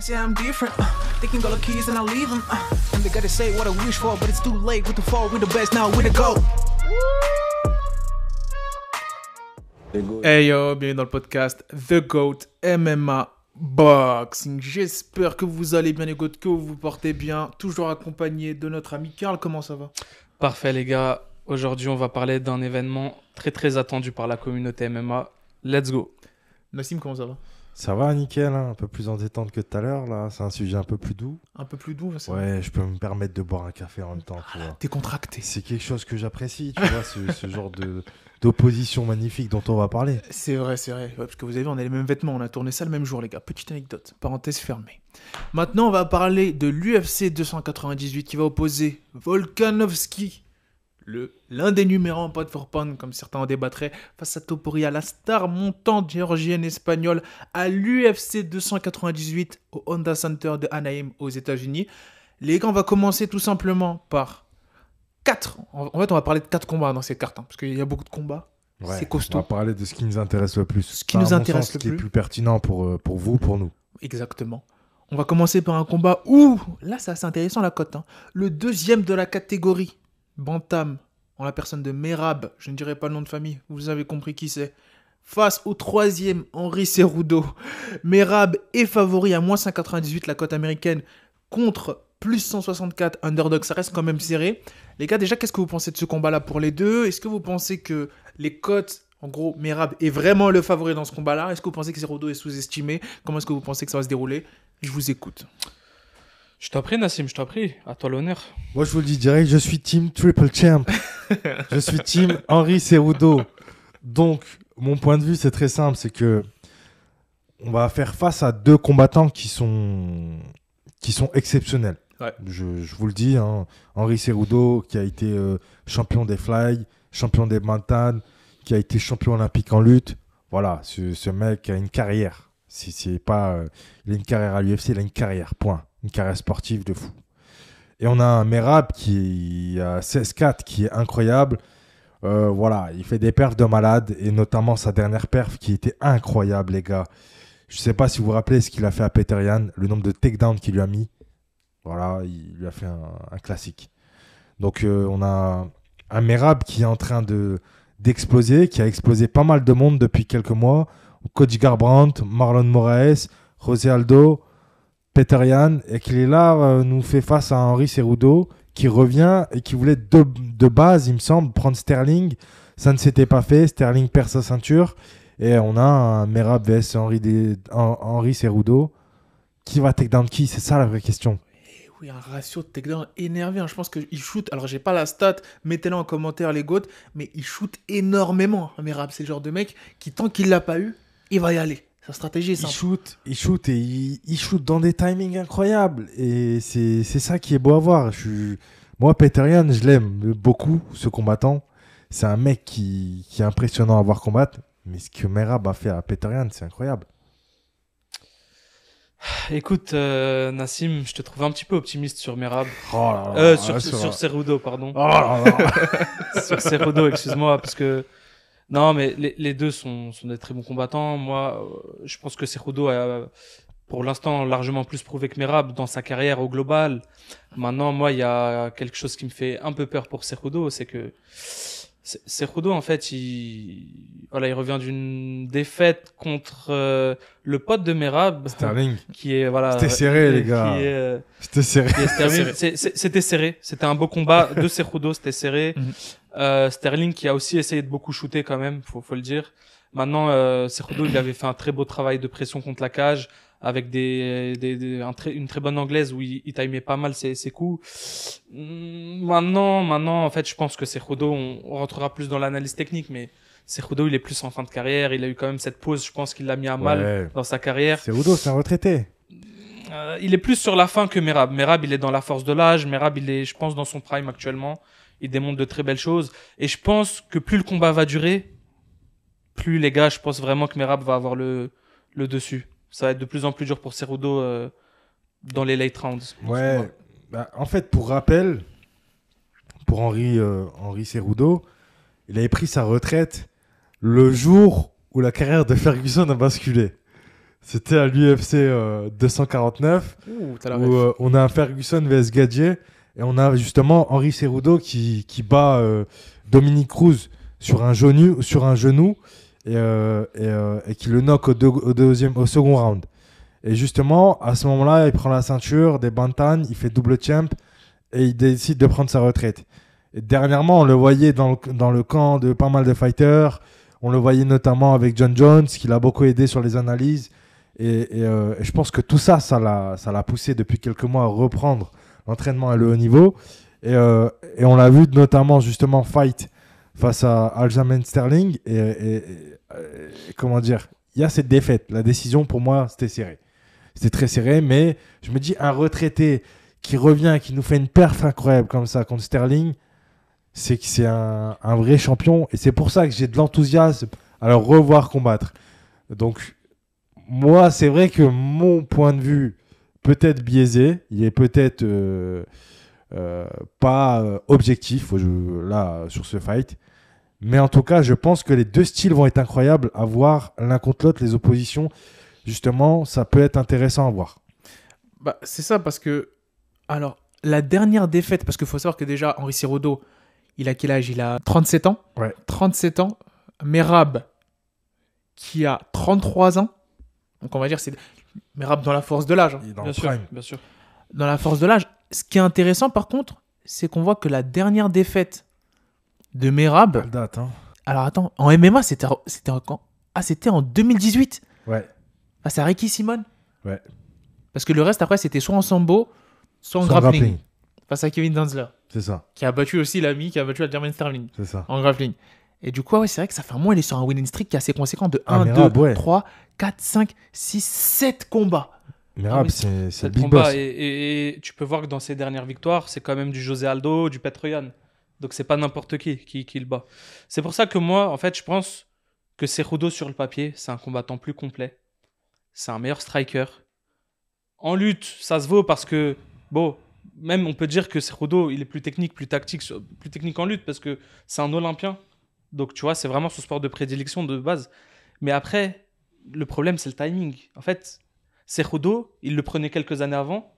say I'm different. Uh, they can go the keys and I leave them. Uh, and they gotta say what I wish for, but it's too late. With the fall, with the best now, with the go. Hey yo, bienvenue dans le podcast The GOAT MMA Boxing. J'espère que vous allez bien les GOAT, que vous vous portez bien. Toujours accompagné de notre ami Karl, comment ça va? Parfait les gars. Aujourd'hui, on va parler d'un événement très très attendu par la communauté MMA. Let's go. Nassim, comment ça va? Ça va, nickel, hein, un peu plus en détente que tout à l'heure, là. C'est un sujet un peu plus doux. Un peu plus doux, ça? Ouais, je peux me permettre de boire un café en même temps, tu vois. T'es contracté. C'est quelque chose que j'apprécie, tu vois, ce, ce genre de d'opposition magnifique dont on va parler. C'est vrai, c'est vrai. Ouais, parce que vous avez vu, on a les mêmes vêtements, on a tourné ça le même jour, les gars. Petite anecdote, parenthèse fermée. Maintenant, on va parler de l'UFC 298 qui va opposer Volkanovski, l'un des numéros en pot for pound, comme certains en débattraient, face à Topuria, la star montante géorgienne espagnole, à l'UFC 298 au Honda Center de Anaheim aux États-Unis. Les gars, on va commencer tout simplement par 4. En fait, on va parler de 4 combats dans ces cartes, hein, parce qu'il y a beaucoup de combats. Ouais, C'est costaud. On va parler de ce qui nous intéresse le plus. Ce qui Enfin, nous intéresse sens, le ce qui est plus. pertinent pour, euh, pour vous, pour nous. Exactement. On va commencer par un combat où, là c'est assez intéressant la cote, hein. le deuxième de la catégorie, Bantam, en la personne de Merab, je ne dirai pas le nom de famille, vous avez compris qui c'est, face au troisième, Henri Cerudo. Merab est favori à moins 198 la cote américaine contre plus 164 underdog, ça reste quand même serré. Les gars, déjà, qu'est-ce que vous pensez de ce combat-là pour les deux? Est-ce que vous pensez que les cotes, en gros, Merab est vraiment le favori dans ce combat-là? Est-ce que vous pensez que Cerudo est sous-estimé? Comment est-ce que vous pensez que ça va se dérouler? Je vous écoute. Je t'en prie Nassim, je t'en prie. À toi l'honneur. Moi, je vous le dis direct, je suis team triple champ. je suis team Henri Cerudo. Donc, mon point de vue, c'est très simple, c'est que on va faire face à deux combattants qui sont qui sont exceptionnels. Ouais. Je, je vous le dis, hein, Henri Cerudo, qui a été euh, champion des fly, champion des bantam, qui a été champion olympique en lutte. Voilà, ce, ce mec a une carrière. Si c'est pas, euh, il a une carrière à l'UFC, il a une carrière. Point. Une carrière sportive de fou. Et on a un Merab qui a 16-4, qui est incroyable. Euh, voilà, il fait des perfs de malade, et notamment sa dernière perf qui était incroyable, les gars. Je sais pas si vous vous rappelez ce qu'il a fait à Peter Yan, le nombre de takedowns qu'il lui a mis. Voilà, il lui a fait un, un classique. Donc euh, on a un Merab qui est en train de d'exploser, qui a explosé pas mal de monde depuis quelques mois. Cody Garbrandt, Marlon Moraes, José Aldo, Peter Yan, et qu'il est là, euh, nous fait face à Henri Cerudo, qui revient et qui voulait de, de base, il me semble, prendre Sterling. Ça ne s'était pas fait. Sterling perd sa ceinture. Et on a un Merab vs Henri, Des- Hen- Henri. Qui va take down qui? C'est ça la vraie question. Et oui, un ratio de takedown énervé. hein. Je pense qu'il shoot. Alors, j'ai pas la stat, mettez-la en commentaire, les gouttes. Mais il shoot énormément. Merab, c'est le genre de mec qui, tant qu'il l'a pas eu, il va y aller. Sa stratégie est Il shoot, il shoot et il, il shoot dans des timings incroyables. Et c'est c'est ça qui est beau à voir. Je suis... Moi, Peter Yan, je l'aime beaucoup, ce combattant. C'est un mec qui, qui est impressionnant à voir combattre. Mais ce que Merab a fait à Peter Yan, c'est incroyable. Écoute euh, Nassim, je te trouve un petit peu optimiste sur Merab. Oh là là, Euh, là, sur, sur. Cerudo, pardon. Oh là là. sur Cerudo, excuse-moi, parce que non, mais les, deux sont, sont des très bons combattants. Moi, euh, je pense que Cerudo a, pour l'instant, largement plus prouvé que Merab dans sa carrière au global. Maintenant, moi, il y a quelque chose qui me fait un peu peur pour Cerudo, c'est que C- Cerudo, en fait, il, voilà, il revient d'une défaite contre euh, le pote de Merab, Sterling, qui est voilà. C'était serré, les qui gars. euh, c'était serré. C'était serré. C'était un beau combat de Cerudo, c'était serré. Mhm. Euh, Sterling qui a aussi essayé de beaucoup shooter quand même, faut, faut le dire. Maintenant, euh, Cerudo, il avait fait un très beau travail de pression contre la cage avec des, des, des- un très- une très bonne anglaise où il, il timait pas mal ses, ses coups. Hum, Maintenant, maintenant, en fait, je pense que Cerudo, on, on rentrera plus dans l'analyse technique, mais Cerudo, il est plus en fin de carrière. Il a eu quand même cette pause, je pense qu'il l'a mis à mal Ouais. dans sa carrière. C'est Udo, c'est un retraité. Euh, il est plus sur la fin que Merab. Merab, il est dans la force de l'âge. Merab, il est, je pense, dans son prime actuellement. Il démontre de très belles choses. Et je pense que plus le combat va durer, plus les gars, je pense vraiment que Merab va avoir le, le dessus. Ça va être de plus en plus dur pour Cerudo euh, dans les late rounds. Ouais. Bah, en fait, pour rappel, pour Henri, euh, Henri Cerudo, il avait pris sa retraite le jour où la carrière de Ferguson a basculé. C'était à l'UFC 249 Ouh, t'as la où euh, on a un Ferguson vs Gadier et on a justement Henri Cerudo qui, qui bat euh, Dominique Cruz sur un genou, sur un genou et, euh, et, euh, qui le knock au, deux- au deuxième, au second round. Et justement, à ce moment-là, il prend la ceinture des Bantan, il fait double champ et il décide de prendre sa retraite. Et dernièrement, on le voyait dans le, camp de pas mal de fighters. On le voyait notamment avec John Jones, qui l'a beaucoup aidé sur les analyses. Et, euh, je pense que tout ça, ça l'a, poussé depuis quelques mois à reprendre l'entraînement à le haut niveau. Et on l'a vu notamment justement fight face à Aljamain Sterling. Et, comment dire, il y a cette défaite. La décision pour moi, c'était serré. C'était très serré, mais je me dis un retraité qui revient, qui nous fait une perf incroyable comme ça contre Sterling, c'est que c'est un, un vrai champion. Et c'est pour ça que j'ai de l'enthousiasme à le revoir combattre. Donc, moi, c'est vrai que mon point de vue peut-être biaisé, il est peut-être euh, euh, pas euh, objectif là sur ce fight. Mais en tout cas, je pense que les deux styles vont être incroyables à voir l'un contre l'autre, les oppositions. Justement, ça peut être intéressant à voir. Bah, c'est ça parce que. Alors, la dernière défaite, parce qu'il faut savoir que déjà, Henri Cerudo, il a quel âge? Il a 37 ans? Ouais. 37 ans. Merab, qui a 33 ans. Donc, on va dire, c'est Merab dans la force de l'âge. hein. Sûr, bien sûr. Dans la force de l'âge. Ce qui est intéressant, par contre, c'est qu'on voit que la dernière défaite de Merab. Date, hein. Alors, attends, en MMA, c'était en quand? Ah, c'était en 2018 Ouais. Face à Ricky Simon? Ouais. Parce que le reste, après, c'était soit en sambo, soit en grappling. grappling. Face à Kevin Danzler. C'est ça, qui a battu aussi l'ami, qui a battu Aljamain Sterling c'est ça. en grappling. Et du coup, ouais, c'est vrai que ça fait un mois, il est sur un winning streak qui est assez conséquent de Ah, 1, Merab, 2, ouais. 3, 4, 5, 6, 7 combats. Merab, c'est c'est C'est le le big combat. boss. Et, et- et tu peux voir que dans ses dernières victoires, c'est quand même du José Aldo, du Petroyan. Donc c'est pas n'importe qui, qui qui le bat. C'est pour ça que moi, en fait, je pense que Cejudo sur le papier, c'est un combattant plus complet. C'est un meilleur striker. En lutte, ça se vaut parce que, bon, même on peut dire que Cejudo, il est plus technique, plus tactique, plus technique en lutte parce que c'est un Olympien. Donc tu vois, c'est vraiment son sport de prédilection de base. Mais après, le problème, c'est le timing. En fait, Cejudo, il le prenait quelques années avant.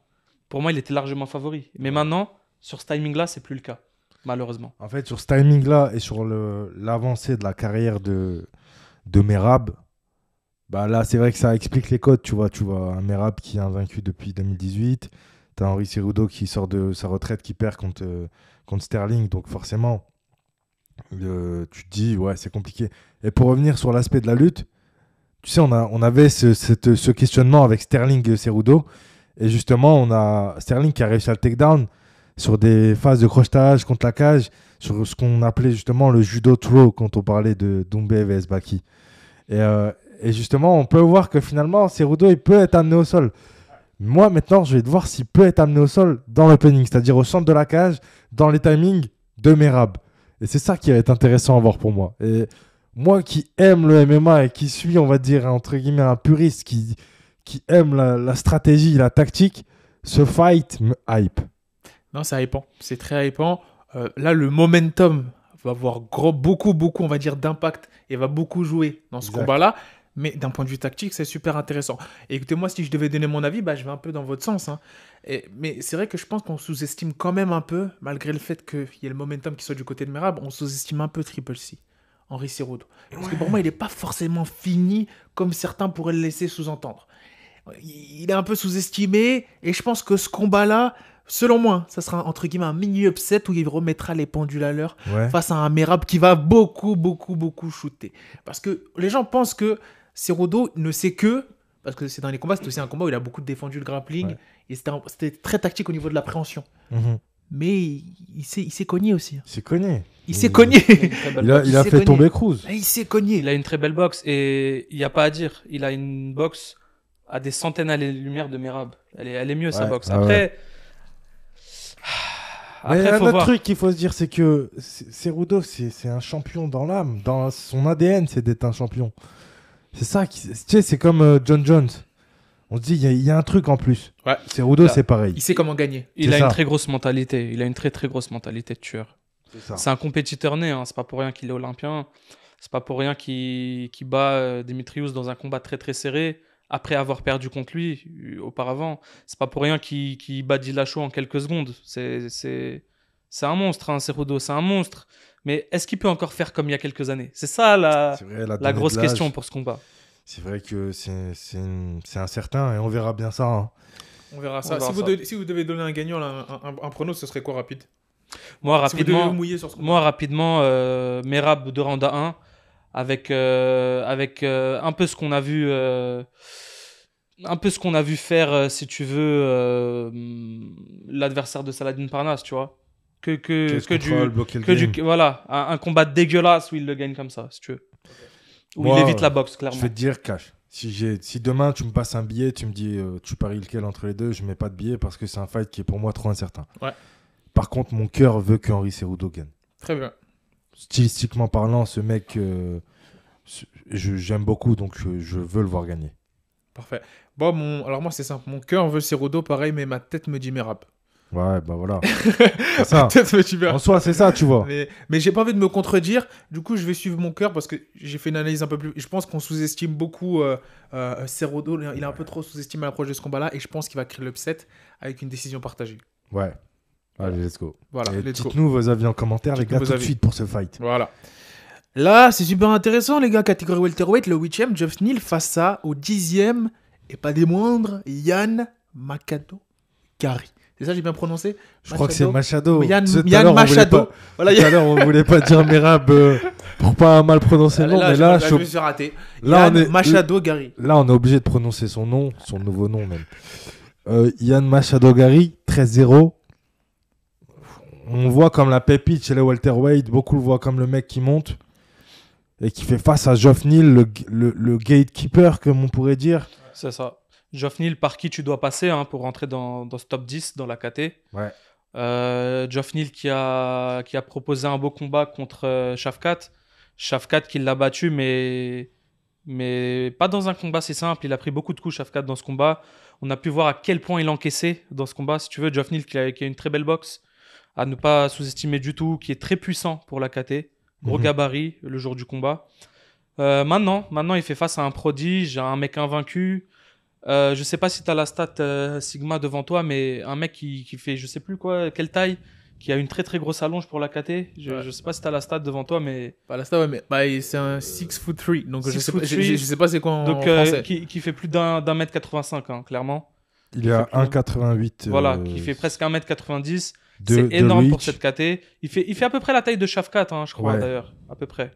Pour moi, il était largement favori. Mais maintenant, sur ce timing-là, c'est plus le cas, malheureusement. En fait, sur ce timing-là et sur l'avancée de la carrière de, de Merab, bah là, c'est vrai que ça explique les codes. Tu vois, tu vois un Merab qui est invaincu depuis 2018. Tu as Henri Cerudo qui sort de sa retraite, qui perd contre, euh, Sterling. Donc, forcément, tu te dis, ouais, c'est compliqué. Et pour revenir sur l'aspect de la lutte, tu sais, on, avait ce questionnement avec Sterling et Cerudo. Et justement, on a Sterling qui a réussi à le takedown sur des phases de crochetage contre la cage, sur ce qu'on appelait justement le judo throw quand on parlait de Doumbé vs Baki. Et, euh, et justement, on peut voir que finalement, Cerudo, il peut être amené au sol. Moi, maintenant, je vais voir s'il peut être amené au sol dans l'opening, c'est-à-dire au centre de la cage, dans les timings de Merab. Et c'est ça qui va être intéressant à voir pour moi. Et moi qui aime le MMA et qui suis, on va dire, entre guillemets, un puriste, qui, qui aime la, la stratégie, la tactique, ce fight me hype. Non, c'est hypant. C'est très hypant. Euh, là, le momentum va avoir gros, beaucoup, beaucoup, on va dire, d'impact et va beaucoup jouer dans ce combat-là. Mais d'un point de vue tactique, c'est super intéressant. Et écoutez, moi, si je devais donner mon avis, bah, je vais un peu dans votre sens. hein. Et- mais c'est vrai que je pense qu'on sous-estime quand même un peu, malgré le fait qu'il y ait le momentum qui soit du côté de Merab, on sous-estime un peu Triple C, Henri Cerudo. Parce que pour moi, il n'est pas forcément fini comme certains pourraient le laisser sous-entendre. Il il est un peu sous-estimé et je pense que ce combat-là, selon moi, ça sera entre guillemets un mini upset où il remettra les pendules à l'heure Ouais. face à un Merab qui va beaucoup, beaucoup, beaucoup shooter. Parce que les gens pensent que Cerudo ne sait que, parce que c'est dans les combats, c'est aussi un combat où il a beaucoup défendu le grappling Ouais. et c'était un- c'était très tactique au niveau de l'appréhension. Mhm. Mais il, il s'est, il s'est cogné aussi. hein. Il s'est cogné. Il s'est cogné. Il a Il a, il fait cogné. tomber Cruz. il s'est cogné. Il a une très belle boxe et il n'y a pas à dire. Il a une boxe à des centaines à lumière de Merab. Elle est, elle est mieux sa boxe. ah Après, après un faut autre voir. truc qu'il faut se dire, c'est que c'est c'est un champion dans l'âme. Dans son ADN, c'est d'être un champion. C'est ça qui. Tu sais, c'est comme euh, John Jones. On se dit, il y a- il y, a un truc en plus. Ouais. Cerudo, Là. c'est pareil. Il sait comment gagner. Il C'est a ça. une très grosse mentalité. Il a une très très grosse mentalité de tueur. C'est ça. C'est un compétiteur né. Hein. C'est pas pour rien qu'il est olympien. C'est pas pour rien qu'il qu'il bat euh, Dimitrius dans un combat très très serré après avoir perdu contre lui euh, auparavant. C'est pas pour rien qu'il qu'il bat Dillashaw en quelques secondes. C'est c'est c'est un monstre, hein, Cerudo, c'est un monstre. Mais est-ce qu'il peut encore faire comme il y a quelques années? C'est ça la, vrai, la grosse question pour ce combat. C'est vrai que c'est c'est une- c'est incertain et on verra bien ça. hein. On verra ça. On verra si, vous devez, si vous devez donner un gagnant, là, un, un, un prono, ce serait quoi rapide? Moi, Si rapidement, vous mouiller sur ce moi, rapidement euh, Merab de Randa 1, avec, euh, avec euh, un peu ce qu'on a vu. euh, un peu ce qu'on a vu faire, euh, si tu veux, euh, l'adversaire de Saladin Parnasse, tu vois. Que, que, Case que du, que du, voilà, un, un combat dégueulasse où il le gagne comme ça, si tu veux. Où Moi, il évite la boxe, Je clairement. vais te dire, cash. Si, j'ai- si demain tu me passes un billet, tu me dis euh, tu paries lequel entre les deux, je mets pas de billet parce que c'est un fight qui est pour moi trop incertain. Ouais. Par contre, mon cœur veut que Henry Cerudo gagne. Très bien. Stylistiquement parlant, ce mec, euh, j'aime beaucoup, donc je, je veux le voir gagner. Parfait. Bon, mon... alors moi, c'est simple. Mon cœur veut Cerudo, pareil, mais ma tête me dit Merab. Ouais, bah voilà. ça. En soi, c'est ça, tu vois. Mais, mais j'ai pas envie de me contredire. Du coup, je vais suivre mon cœur parce que j'ai fait une analyse un peu plus. Je pense qu'on sous-estime beaucoup euh, euh, Cerudo. Il est un peu trop sous-estimé à l'approche de ce combat-là. Et je pense qu'il va créer l'upset avec une décision partagée. Ouais. Allez, let's go. Voilà. Dites-nous vos avis en commentaire, les gars, tout de suite pour ce fight. Voilà. Là, c'est super intéressant, les gars. Catégorie welterweight, le 8ème, Jeff Neal face à, au 10ème, et pas des moindres, Yann Makado Gary. C'est ça, j'ai bien prononcé? Je crois que c'est Machado. Yann, Yann Machado. pas- Voilà, Tout à l'heure, on voulait pas dire Merab euh, pour pas mal prononcer le nom, mais là, je je- me suis raté. là, Yann on est, Machado Gary. là, on est obligé de prononcer son nom, son nouveau nom même. Euh, Yann Machado Gary, 13-0. On le voit comme la pépite chez les welterweight. Beaucoup le voient comme le mec qui monte et qui fait face à Geoff Neal, le, le- le gatekeeper, comme on pourrait dire. C'est ça. Geoff Neal, par qui tu dois passer hein, pour rentrer dans, dans ce top 10 dans la KT. Ouais. Euh, Geoff Neal qui a, qui a proposé un beau combat contre euh, Shafkat. Shafkat qui l'a battu, mais, mais pas dans un combat si simple. Il a pris beaucoup de coups, Shafkat, dans ce combat. On a pu voir à quel point il encaissait dans ce combat. Si tu veux, Geoff Neal qui a, qui a une très belle boxe, à ne pas sous-estimer du tout, qui est très puissant pour la KT. Gros Mhm. gabarit le jour du combat. Euh, maintenant, maintenant, il fait face à un prodige, à un mec invaincu. Euh, je sais pas si tu as la stat euh, Sigma devant toi, mais un mec qui, qui fait je sais plus quoi, quelle taille, qui a une très très grosse allonge pour la KT. Je, Ouais. je sais pas si tu as la stat devant toi, mais. Bah, là, ça, ouais, mais bah, c'est un 6 foot 3. Donc, je sais, foot pas, je, three. je- je sais pas c'est quoi en, Donc, en euh, français. qui, qui fait plus d'un d'un mètre 85, hein, clairement. Il est à fait plus- 1,88. Voilà, euh, qui fait presque 1m90. de- C'est de énorme pour cette KT. Il fait, il fait à peu près la taille de Shafkat, hein, je crois, Ouais. d'ailleurs. À peu près.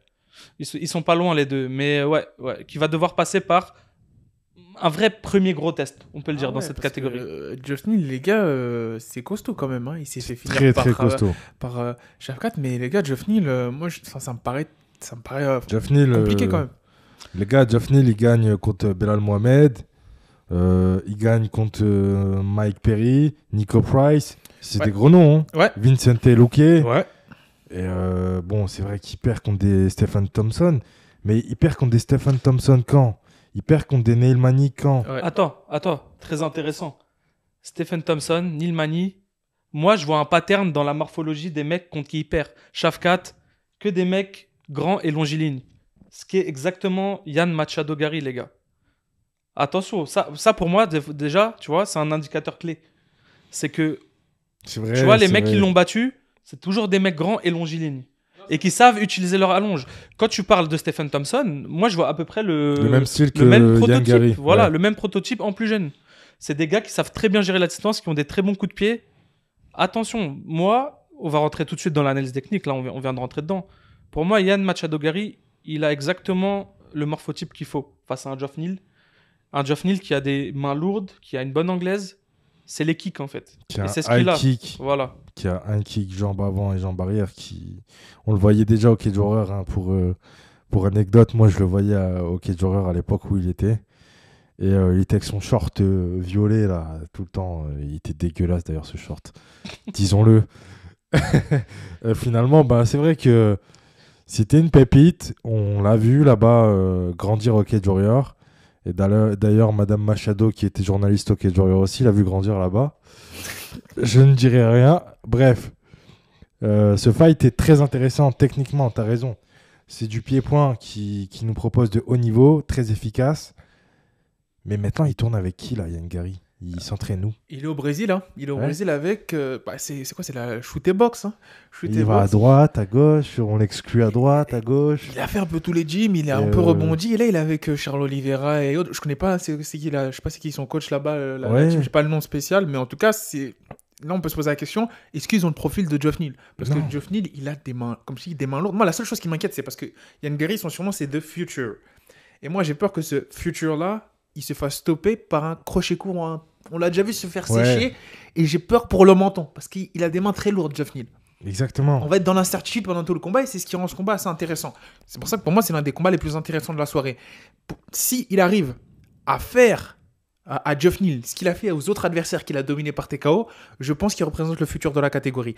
Ils, sont- ils sont pas loin, les deux. Mais euh, ouais, ouais, qui va devoir passer par un vrai premier gros test, on peut le dire, Ah dans cette catégorie. euh, Jeff Neal, les gars, euh, c'est costaud quand même. Hein. Il s'est fait finir Très, par, très euh, costaud. par euh, Shafkat, mais les gars, Jeff Neal, euh, moi, je- ça, ça me paraît, ça me paraît euh, Neal, compliqué euh, quand même. Les gars, Geoff Neal, il gagne contre Belal Mohamed. Euh, il gagne contre euh, Mike Perry, Nico Price. C'est Ouais. des gros noms. hein. Ouais. Vincent Luque. Et euh, bon, c'est vrai qu'il perd contre des Stephen Thompson. Mais il perd contre des Stephen Thompson quand? Il perd contre des Neil Manny quand? Ouais. Attends, attends, très intéressant. Stephen Thompson, Neil Mani. Moi, je vois un pattern dans la morphologie des mecs contre qui il perd. Shafkat, que des mecs grands et longilignes. Ce qui est exactement Yann Machado Gary, les gars. Attention, ça, ça pour moi, dé- déjà, tu vois, c'est un indicateur clé. C'est que, vrai. tu vois, les mecs qui l'ont battu, c'est toujours des mecs grands et longilignes. Et qui savent utiliser leur allonge. Quand tu parles de Stephen Thompson, moi, je vois à peu près le, Le même style que le même Yann prototype. Gary. Voilà, Ouais. le même prototype en plus jeune. C'est des gars qui savent très bien gérer la distance, qui ont des très bons coups de pied. Attention, moi, on va rentrer tout de suite dans l'analyse technique. Là, on vient, on vient de rentrer dedans. Pour moi, Yann Machado Gary, il a exactement le morphotype qu'il faut face à un Geoff Neal. Un Geoff Neal qui a des mains lourdes, qui a une bonne anglaise. C'est les kicks en fait. Qui a Et c'est ce qu'il a. kick, Voilà. qui a un kick jambe avant et jambe arrière. Qui... On le voyait déjà au Cage Warrior. hein, pour, euh, pour anecdote, moi je le voyais à- au Cage Warrior à l'époque où il était. Et euh, il était avec son short euh, violet là, tout le temps. Euh, Il était dégueulasse d'ailleurs ce short. Disons-le. Finalement, bah, c'est vrai que c'était une pépite. On l'a vu là-bas grandir au Cage Warrior. Et d'ailleurs, Madame Machado, qui était journaliste au Cage Warrior aussi, l'a vu grandir là-bas. Je ne dirai rien. Bref, Euh, ce fight est très intéressant techniquement, tu as raison. C'est du pied-point qui, qui nous propose de haut niveau, très efficace. Mais maintenant, il tourne avec qui, là, Yann Gary? Il s'entraîne où? Il est au Brésil, hein. Il est au Ouais. Brésil avec. euh, bah, c'est quoi C'est la shoot et box. Hein. Shoot et Il va à droite, à gauche, on l'exclut à droite, à gauche. Il a fait un peu tous les gyms, il a Et un peu euh, rebondi. Et là, il est avec euh, Charles Oliveira et autres. Je connais pas, c'est qui là Je sais pas c'est qui son coach là-bas. la Ouais. J'ai pas le nom spécial, mais en tout cas, c'est. Là, on peut se poser la question est-ce qu'ils ont le profil de Geoff Neal? Parce Non. que Geoff Neal, il a des mains, comme je dis, des mains lourdes. Moi, la seule chose qui m'inquiète, c'est parce que Yann Gary, son surnom, c'est The Future. Et moi, j'ai peur que ce Future-là, il se fasse stopper par un crochet court. un- On l'a déjà vu se faire Ouais. sécher. Et j'ai peur pour le menton. Parce qu'il il a des mains très lourdes, Geoff Neal. Exactement. On va être dans l'incertitude pendant tout le combat et c'est ce qui rend ce combat assez intéressant. C'est pour ça que pour moi, c'est l'un des combats les plus intéressants de la soirée. Si il arrive à faire à, à Geoff Neal ce qu'il a fait aux autres adversaires qu'il a dominés par TKO, je pense qu'il représente le futur de la catégorie.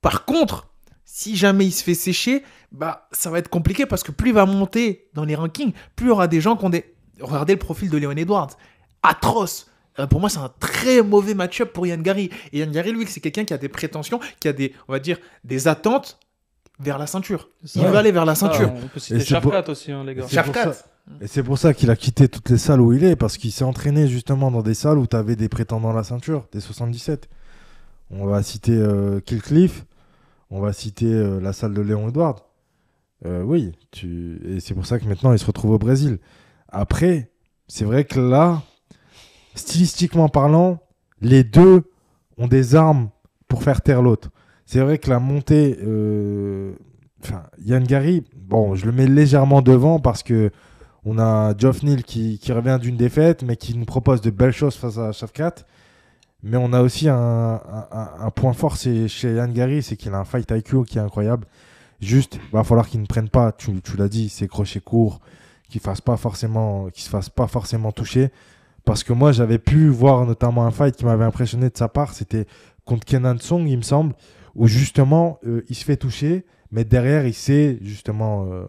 Par contre, si jamais il se fait sécher, bah ça va être compliqué parce que plus il va monter dans les rankings, plus il y aura des gens qui ont des. Regardez le profil de Leon Edwards. Atroce. Euh, pour moi, c'est un très mauvais match-up pour Yann Gary. Et Yann Gary, lui, c'est quelqu'un qui a des prétentions, qui a des, on va dire, des attentes vers la ceinture. Il veut aller vers la Ah, ceinture. on peut Et citer c'est pour- Shafkat aussi, hein, les gars. Shafkat. Et c'est pour ça qu'il a quitté toutes les salles où il est, parce qu'il s'est entraîné justement dans des salles où tu avais des prétendants à la ceinture, des 77. On va citer euh, Killcliff, on va citer euh, la salle de Léon Edward. Euh, oui, tu... et c'est pour ça que maintenant il se retrouve au Brésil. Après, c'est vrai que là, stylistiquement parlant, les deux ont des armes pour faire taire l'autre. C'est vrai que la montée, euh, Yann Gary, bon, je le mets légèrement devant parce que on a Geoff Neal qui, revient d'une défaite, mais qui nous propose de belles choses face à Shafkat. Mais on a aussi un, point fort chez Yann Gary, c'est qu'il a un fight IQ qui est incroyable. Juste, va falloir qu'il ne prenne pas, tu, tu l'as dit, ses crochets courts, qu'il fasse pas forcément, qu'il se fasse pas forcément toucher. Parce que moi, j'avais pu voir notamment un fight qui m'avait impressionné de sa part, c'était contre Kenan Song, il me semble, où justement, euh, il se fait toucher, mais derrière, il sait justement euh,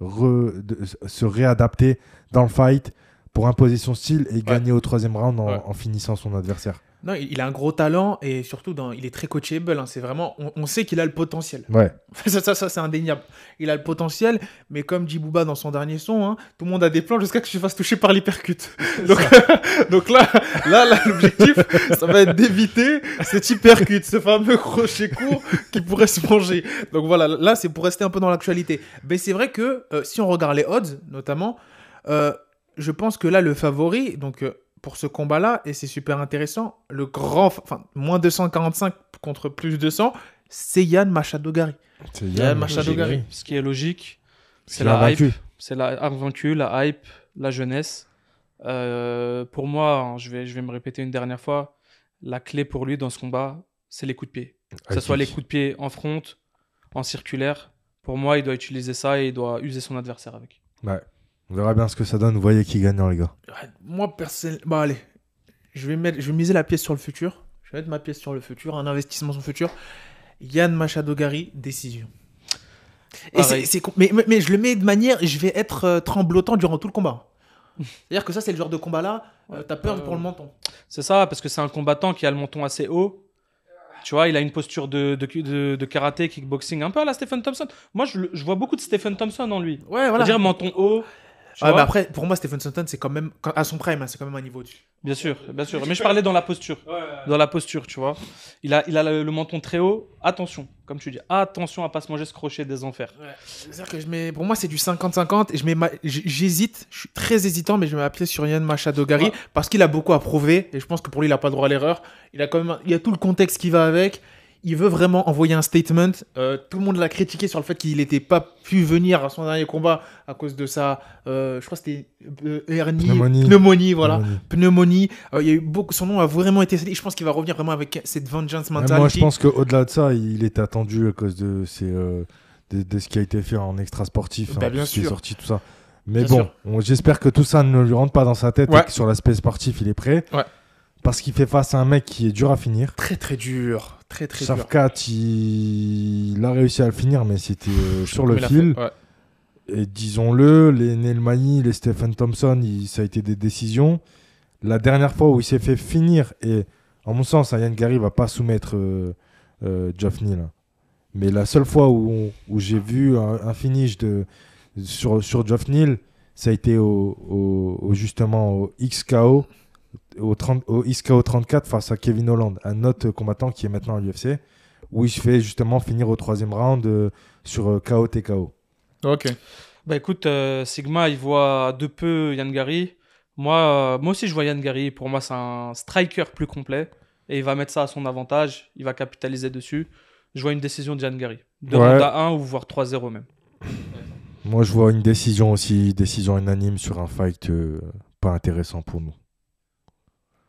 re- de- se réadapter dans le fight pour imposer son style et gagner au troisième round en, Ouais. en finissant son adversaire. Non, il a un gros talent et surtout, dans, il est très coachable. hein. C'est vraiment, on, on sait qu'il a le potentiel. Ouais, ça, ça, ça, c'est indéniable. Il a le potentiel, mais comme dit Booba dans son dernier son, hein, tout le monde a des plans jusqu'à que tu fasses toucher par l'hypercute. Donc, donc là, là, là, l'objectif, ça va être d'éviter cet hypercute, ce fameux crochet court qui pourrait se manger. Donc voilà, là, c'est pour rester un peu dans l'actualité. Mais c'est vrai que euh, si on regarde les odds, notamment, euh, je pense que là, le favori, donc euh, pour ce combat-là, et c'est super intéressant, le grand, enfin, moins 245 contre plus 200, c'est Yann Machado Gary. c'est Yann Yann Machado Gary. Gary. Ce qui est logique, c'est la hype. vaincu. C'est la invaincu, la hype, la jeunesse. Euh, pour moi, hein, je vais, je vais me répéter une dernière fois, la clé pour lui dans ce combat, c'est les coups de pied. Que ce soit les coups de pied en front, en circulaire. Pour moi, il doit utiliser ça et il doit user son adversaire avec. Ouais. On verra bien ce que ça donne. Vous voyez qui gagnant, les gars. Moi, personnellement, bah allez, je vais, mettre, je vais miser la pièce sur le futur. Je vais mettre ma pièce sur le futur, un investissement sur le futur. Yann Machado Gary, décision. Et mais, mais, mais je le mets de manière, je vais être euh, tremblotant durant tout le combat. C'est-à-dire que ça, c'est le genre de combat-là, euh, t'as peur Euh, pour le menton. C'est ça, parce que c'est un combattant qui a le menton assez haut. Tu vois, il a une posture de, de, de, de karaté, kickboxing, un peu à la Stephen Thompson. Moi, je, vois beaucoup de Stephen Thompson en lui. Ouais, voilà. C'est-à-dire menton haut. Vois. mais après, pour moi, Stephen Sutton, c'est quand même, à son prime, hein, c'est quand même un niveau dessus. Bien sûr, bien sûr. Mais je parlais dans la posture. Dans la posture, tu vois. Il a, il a le, le menton très haut. Attention, comme tu dis, attention à pas se manger ce crochet des enfers. Que je mets, pour moi, c'est du 50-50 et je mets ma- j'hésite, je suis très hésitant, mais je vais m'appuyer sur Yann Machado Gary Ouais. parce qu'il a beaucoup à prouver et je pense que pour lui, il n'a pas le droit à l'erreur. Il a quand même, un- il y a tout le contexte qui va avec. Il veut vraiment envoyer un statement. Euh, tout le monde l'a critiqué sur le fait qu'il n'était pas pu venir à son dernier combat à cause de sa, euh, je crois que c'était euh, hernie, Pneumonie. pneumonie, voilà, Pneumonie. Euh, il y a eu beaucoup, son nom a vraiment été. Je pense qu'il va revenir vraiment avec cette vengeance Ouais, mentality. moi, je pense qu'au-delà de ça, il est attendu à cause de, ses, de, de ce qui a été fait en extra sportif, Bah, hein, bien qui est sûr. sorti, tout ça. Mais Bien bon, sûr. on- j'espère que tout ça ne lui rentre pas dans sa tête Ouais. et que sur l'aspect sportif, il est prêt. Ouais. Parce qu'il fait face à un mec qui est dur à finir. Très très dur, très très dur. Shafkat, il... il a réussi à le finir, mais c'était euh, sur le fil. ouais. Et disons-le, les Nelmani, les Stephen Thompson, il- ça a été des décisions. La dernière fois où il s'est fait finir, et en mon sens, Yann Gary va pas soumettre euh, euh. Mais la seule fois où, où j'ai vu un, un finish de, sur, sur Geoff Neal, ça a été au- justement au XKO, au, 30 au XKO 34 face à Kevin Holland, un autre combattant qui est maintenant à l'UFC, où il se fait justement finir au troisième round euh, sur euh, KO TKO. Ok. Bah écoute, euh, Sigma, il voit de peu Yann Gary. Moi, euh, moi aussi, je vois Yann Gary. Pour moi, c'est un striker plus complet. Et il va mettre ça à son avantage. Il va capitaliser dessus. Je vois une décision de Yann Gary. De Ouais. round à 1 ou voire 3-0 même. Moi, je vois une décision aussi, décision unanime sur un fight euh, pas intéressant pour nous.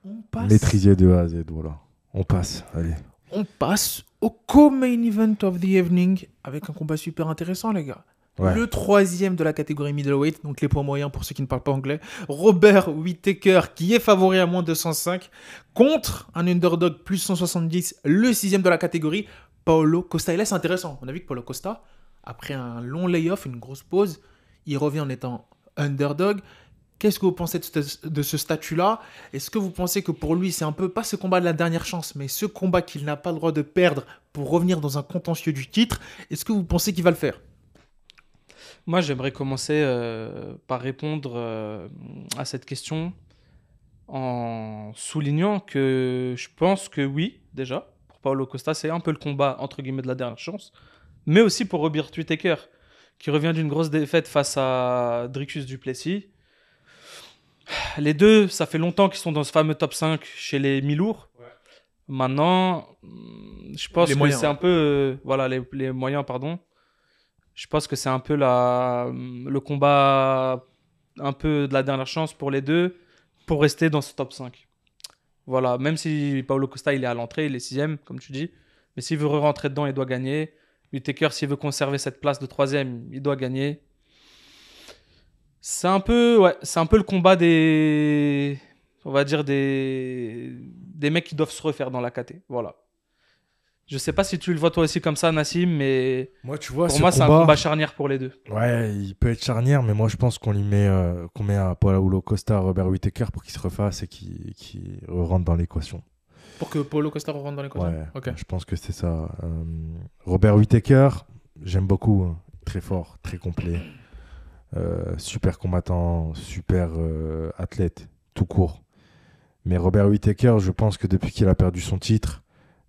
On passe. Maîtrisé de A à Z, voilà. On passe, allez. On passe au co-main event of the evening avec un combat super intéressant, les gars. Ouais. Le troisième de la catégorie middleweight, donc les poids moyens pour ceux qui ne parlent pas anglais. Robert Whittaker, qui est favori à moins 205, contre un underdog plus 170, le sixième de la catégorie, Paolo Costa. Et là, c'est intéressant. On a vu que Paolo Costa, après un long layoff, une grosse pause, il revient en étant underdog. Qu'est-ce que vous pensez de ce, statut-là? Est-ce que vous pensez que pour lui, c'est un peu pas ce combat de la dernière chance, mais ce combat qu'il n'a pas le droit de perdre pour revenir dans un contentieux du titre Est-ce que vous pensez qu'il va le faire? Moi, j'aimerais commencer euh, par répondre euh, à cette question en soulignant que je pense que oui, déjà, pour Paolo Costa, c'est un peu le combat entre guillemets de la dernière chance, mais aussi pour Robert Whittaker, qui revient d'une grosse défaite face à Dricus Duplessis. Les deux, ça fait longtemps qu'ils sont dans ce fameux top 5 chez les mi-lourds. Maintenant, je pense Les que c'est un peu. euh, voilà, les, les moyens, pardon. Je pense que c'est un peu la, le combat un peu de la dernière chance pour les deux pour rester dans ce top 5. Voilà, même si Paolo Costa il est à l'entrée, il est sixième, comme tu dis. Mais s'il veut rentrer dedans, il doit gagner. Whittaker, s'il veut conserver cette place de troisième, il doit gagner. C'est un peu, ouais, c'est un peu le combat des, on va dire des, des mecs qui doivent se refaire dans la KT. Voilà. Je sais pas si tu le vois toi aussi comme ça, Nassim, mais Moi, tu vois, pour ce moi, c'est un combat- charnière pour les deux. Ouais, il peut être charnière, mais moi je pense qu'on lui met, euh, qu'on met à Paulo Costa, Robert Whittaker pour qu'il se refasse et qu'il qu'il rentre dans l'équation. Pour que Paolo Costa rentre dans l'équation Ouais, Ok. je pense que c'est ça. Euh, Robert Whittaker, j'aime beaucoup, hein. très fort, très complet, Euh, super combattant, super euh, athlète, tout court. Mais Robert Whittaker, je pense que depuis qu'il a perdu son titre,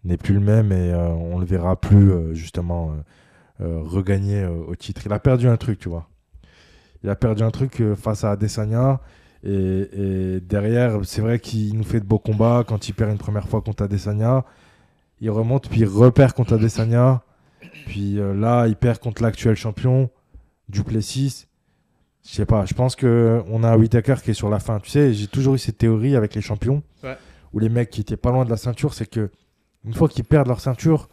n'est plus le même et euh, on le verra plus justement regagner au titre. Il a perdu un truc, tu vois. Il a perdu un truc face à Adesanya. Et, derrière, c'est vrai qu'il nous fait de beaux combats. Quand il perd une première fois contre Adesanya, il remonte, puis il repère contre Adesanya. Puis là, il perd contre l'actuel champion, Duplessis. Je sais pas, je pense que on a un Whittaker qui est sur la fin. Tu sais, j'ai toujours eu cette théorie avec les champions, Ouais. où les mecs qui étaient pas loin de la ceinture, c'est que une fois qu'ils perdent leur ceinture,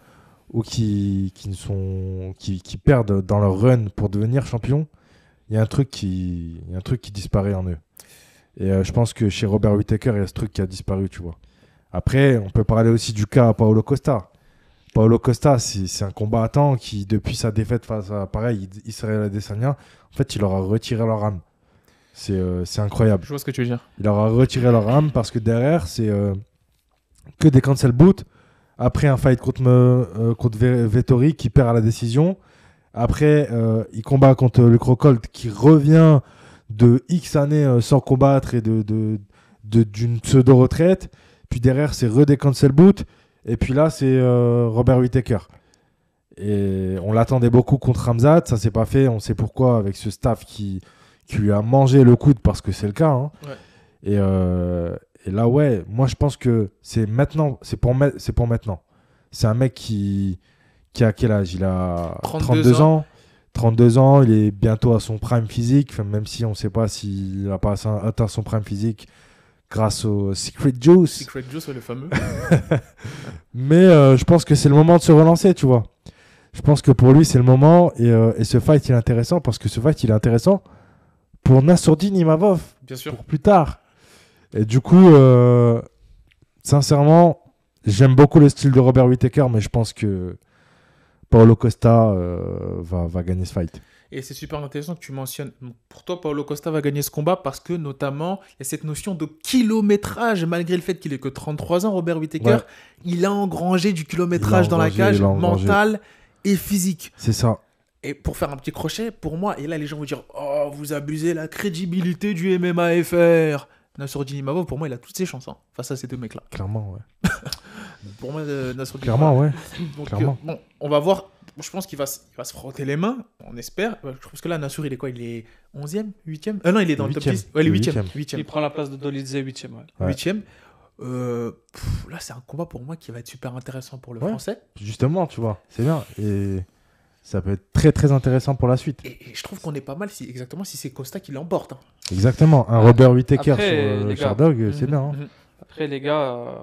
ou qui, qui, ne sont, qui, qui perdent dans leur run pour devenir champion, il y a un truc qui, il y a un truc qui disparaît en eux. Et euh, je pense que chez Robert Whittaker, il y a ce truc qui a disparu, tu vois. Après, on peut parler aussi du cas à Paolo Costa. Paolo Costa, c'est un combattant qui, depuis sa défaite face à, pareil, Israël Adesanya, en fait, il leur a retiré leur âme. C'est euh, c'est incroyable. Je vois ce que tu veux dire. Il leur a retiré leur âme parce que derrière, c'est euh, que des cancel boot. Après un fight contre, euh, contre Ve- Vettori qui perd à la décision. Après, il combat contre le Crocold qui revient de X années sans combattre et de, de, de- d'une pseudo-retraite. Puis derrière, c'est re des cancel boot. Et puis là, c'est euh, Robert Whittaker. Et on l'attendait beaucoup contre Ramzat. Ça s'est pas fait. On sait pourquoi avec ce staff qui, qui lui a mangé le coude parce que c'est le cas. hein. Ouais. Et, euh, et là, ouais, moi je pense que c'est maintenant, c'est pour, ma- c'est pour maintenant. C'est un mec qui, qui a quel âge? Il a 32 32 ans. 32 ans, il est bientôt à son prime physique, même si on ne sait pas s'il n'a pas atteint son prime physique grâce au Secret Juice. Secret Juice, ouais, le fameux. Mais euh, je pense que c'est le moment de se relancer, tu vois. Je pense que pour lui, c'est le moment. Et, euh, et ce fight, il est intéressant parce que ce fight, il est intéressant pour Nassourdine Imavov Bien sûr. pour plus tard. Et du coup, euh, sincèrement, j'aime beaucoup le style de Robert Whittaker, mais je pense que Paolo Costa va, va gagner ce fight. Et c'est super intéressant que tu mentionnes. Pour toi, Paolo Costa va gagner ce combat parce que, notamment, il y a cette notion de kilométrage. Malgré le fait qu'il ait que 33 ans, Robert Whittaker, Ouais. il a engrangé du kilométrage dans la cage, mental et physique. C'est ça. Et pour faire un petit crochet, pour moi, et là les gens vont dire Oh, vous abusez la crédibilité du MMA FR. Nassourdine Imavov, pour moi, il a toutes ses chances hein, face à ces deux mecs-là. Clairement, ouais. Pour moi, euh, Clairement, ouais. Donc, clairement. euh, bon, on va voir. Je pense qu'il va, il va se frotter les mains, on espère. Je pense que là, Nassour, il est quoi? Il est 11e 8e Ah non, il est dans le top Huitième. 10. Ouais, il est Il est 8e. huitième. 8e. Il prend la place de Dolidze 8ème. Ouais. Ouais. 8e. Euh, pff, là, c'est un combat pour moi qui va être super intéressant pour le Ouais. français. Justement, tu vois, c'est bien. Et ça peut être très très intéressant pour la suite. Et, et je trouve qu'on est pas mal si, exactement si c'est Costa qui l'emporte. hein. Exactement. Un Robert Whittaker Après, sur euh. Sherdog, c'est bien. hein. Après, les gars, euh,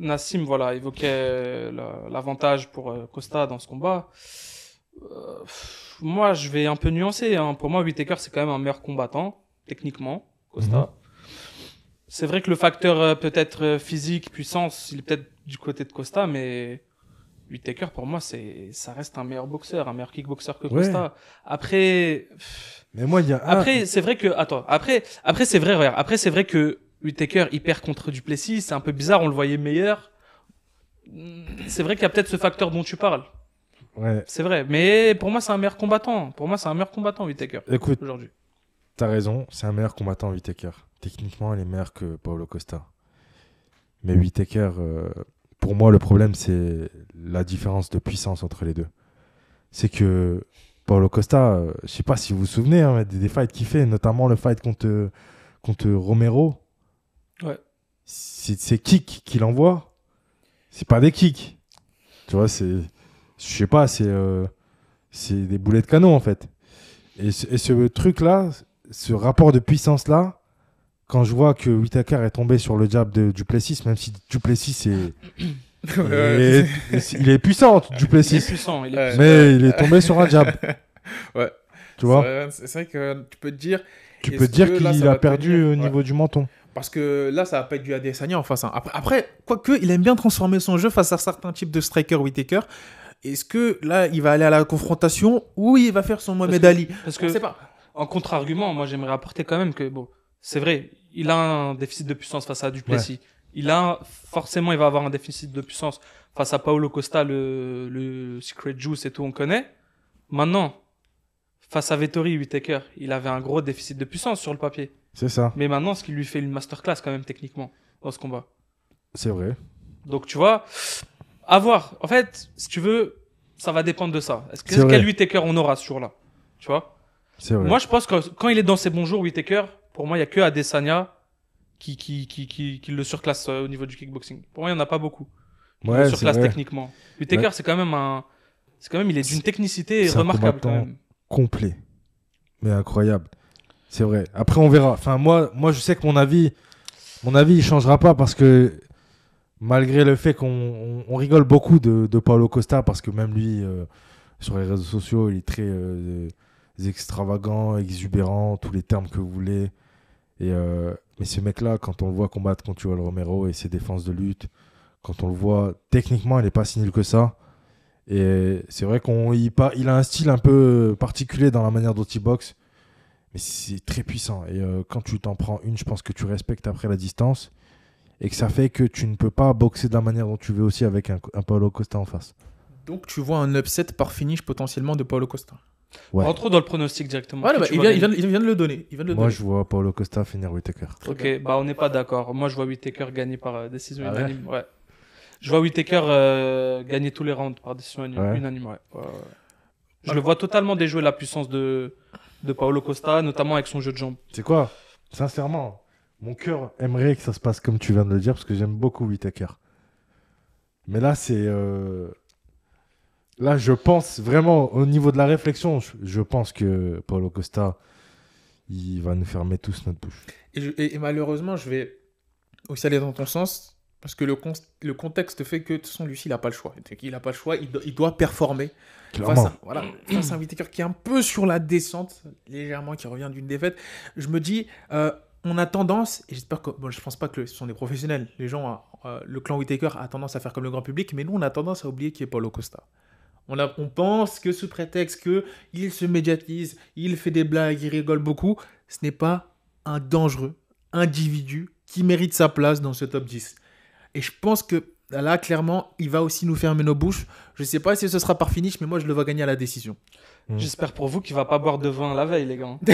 Nassim voilà, évoquait la- l'avantage pour euh, Costa dans ce combat. Euh, moi, je vais un peu nuancer. hein. Pour moi, Whittaker, c'est quand même un meilleur combattant, techniquement, Costa. Mhm. C'est vrai que le facteur euh, peut-être physique, puissance, il est peut-être du côté de Costa, mais Whittaker, pour moi, c'est, ça reste un meilleur boxeur, un meilleur kickboxer que Ouais. Costa. Après, Mais moi, il y a après, c'est vrai que attends, après après c'est vrai regarde, après c'est vrai que Whittaker il perd contre Duplessis, c'est un peu bizarre, on le voyait meilleur. C'est vrai qu'il y a peut-être ce facteur dont tu parles. Ouais. C'est vrai, mais pour moi c'est un meilleur combattant. Pour moi c'est un meilleur combattant Whittaker Écoute, aujourd'hui. T'as raison, c'est un meilleur combattant, Whittaker. Techniquement, il est meilleur que Paulo Costa. Mais Whittaker, euh, pour moi, le problème, c'est la différence de puissance entre les deux. C'est que Paulo Costa, euh, je sais pas si vous vous souvenez hein, des, des fights qu'il fait, notamment le fight contre, contre Romero. Ouais. C'est c'est kicks qu'il envoie. C'est pas des kicks. Tu vois, c'est. Je sais pas, c'est. euh, c'est des boulets de canon, en fait. Et ce, et ce truc-là, ce rapport de puissance-là, quand je vois que Whittaker est tombé sur le jab de Duplessis, même si Duplessis est, est- il est puissant, Il est Duplessis, puissant, il est puissant. mais il est tombé sur un jab. Ouais. Tu vois, C'est vrai- C'est vrai que tu peux te dire, tu peux te dire qu'il a perdu au Ouais. niveau du menton. Parce que là, ça va pas être du Adesanya en face. hein. Après, après, quoique, il aime bien transformer son jeu face à certains types de striker Whittaker. Est-ce que là, il va aller à la confrontation ou il va faire son Mohamed Ali? Parce que pas. en contre-argument, moi j'aimerais apporter quand même que bon, c'est vrai, il a un déficit de puissance face à Duplessis. Il a forcément, il va avoir un déficit de puissance face à Paolo Costa, le, le Secret Juice et tout, on connaît. Maintenant, face à Vettori, Whittaker, il avait un gros déficit de puissance sur le papier. C'est ça, Mais maintenant, ce qui lui fait une masterclass quand même techniquement dans ce combat? c'est vrai. Donc tu vois, à voir. En fait, si tu veux, ça va dépendre de ça. Est-ce que vrai. quel Whittaker on aura ce jour-là? Tu vois? C'est vrai. moi, je pense que quand il est dans ses bons jours, Whittaker, pour moi, il y a que Adesanya qui, qui, qui, qui, qui le surclasse euh, au niveau du kickboxing. Pour moi, il n'y en a pas beaucoup. qui Ouais, le surclasse vrai. techniquement. Whittaker, Ouais. c'est quand même un. C'est quand même, il est d'une technicité un remarquable quand même. complet. Mais incroyable. C'est vrai. Après, on verra. Enfin, moi, moi, je sais que mon avis, mon avis, il changera pas parce que malgré le fait qu'on on- rigole beaucoup de, de Paulo Costa parce que même lui, euh, sur les réseaux sociaux, il est très euh, extravagant, exubérant, tous les termes que vous voulez. Et euh, mais ce mec-là, quand on le voit combattre contre Joel Romero et ses défenses de lutte, quand on le voit techniquement, il n'est pas si nul que ça. Et c'est vrai qu'on il, pa- il a un style un peu particulier dans la manière dont il boxe, mais c'est très puissant. Et euh, quand tu t'en prends une, je pense que tu respectes après la distance et que ça fait que tu ne peux pas boxer de la manière dont tu veux aussi avec un, un Paulo Costa en face. Donc tu vois un upset par finish potentiellement de Paulo Costa. Ouais. Rentrons dans le pronostic directement. Ouais, bah, il, vient, il, gagner vient, il vient de le donner. Il vient de le Moi, donner. je vois Paulo Costa finir Whittaker. Ok, bah on n'est pas d'accord. Moi, je vois Whittaker gagner par euh, décision Ah ouais unanime. Ouais. Je vois Whittaker euh, gagner tous les rounds par décision unanime. Ouais. Ouais, ouais. Je le vois totalement déjouer la puissance de, de Paolo Costa, notamment avec son jeu de jambes. C'est quoi? Sincèrement, mon cœur aimerait que ça se passe comme tu viens de le dire parce que j'aime beaucoup Whittaker. Mais là, c'est. euh, Là, je pense vraiment, au niveau de la réflexion, je, pense que Paulo Costa, il va nous fermer tous notre bouche. Et, je- et- et malheureusement, je vais aussi aller dans ton sens, parce que le, con- le contexte fait que, de toute façon, Lucie, il n'a pas le choix. Il n'a pas le choix, il, do- il doit performer. Face à, voilà, face à un Whittaker qui est un peu sur la descente, légèrement, qui revient d'une défaite. Je me dis, euh, on a tendance, et j'espère que, bon, je pense pas que ce sont des professionnels, les gens, euh, le clan Whittaker a tendance à faire comme le grand public, mais nous, on a tendance à oublier qui est Paulo Costa. On, a, on pense que sous prétexte que il se médiatise, il fait des blagues, il rigole beaucoup, ce n'est pas un dangereux individu qui mérite sa place dans ce top 10. Et je pense que Là, clairement, il va aussi nous fermer nos bouches. Je sais pas si ce sera par finish, mais moi, je le vois gagner à la décision. Mm. J'espère pour vous qu'il va pas boire de vin la veille, les gars.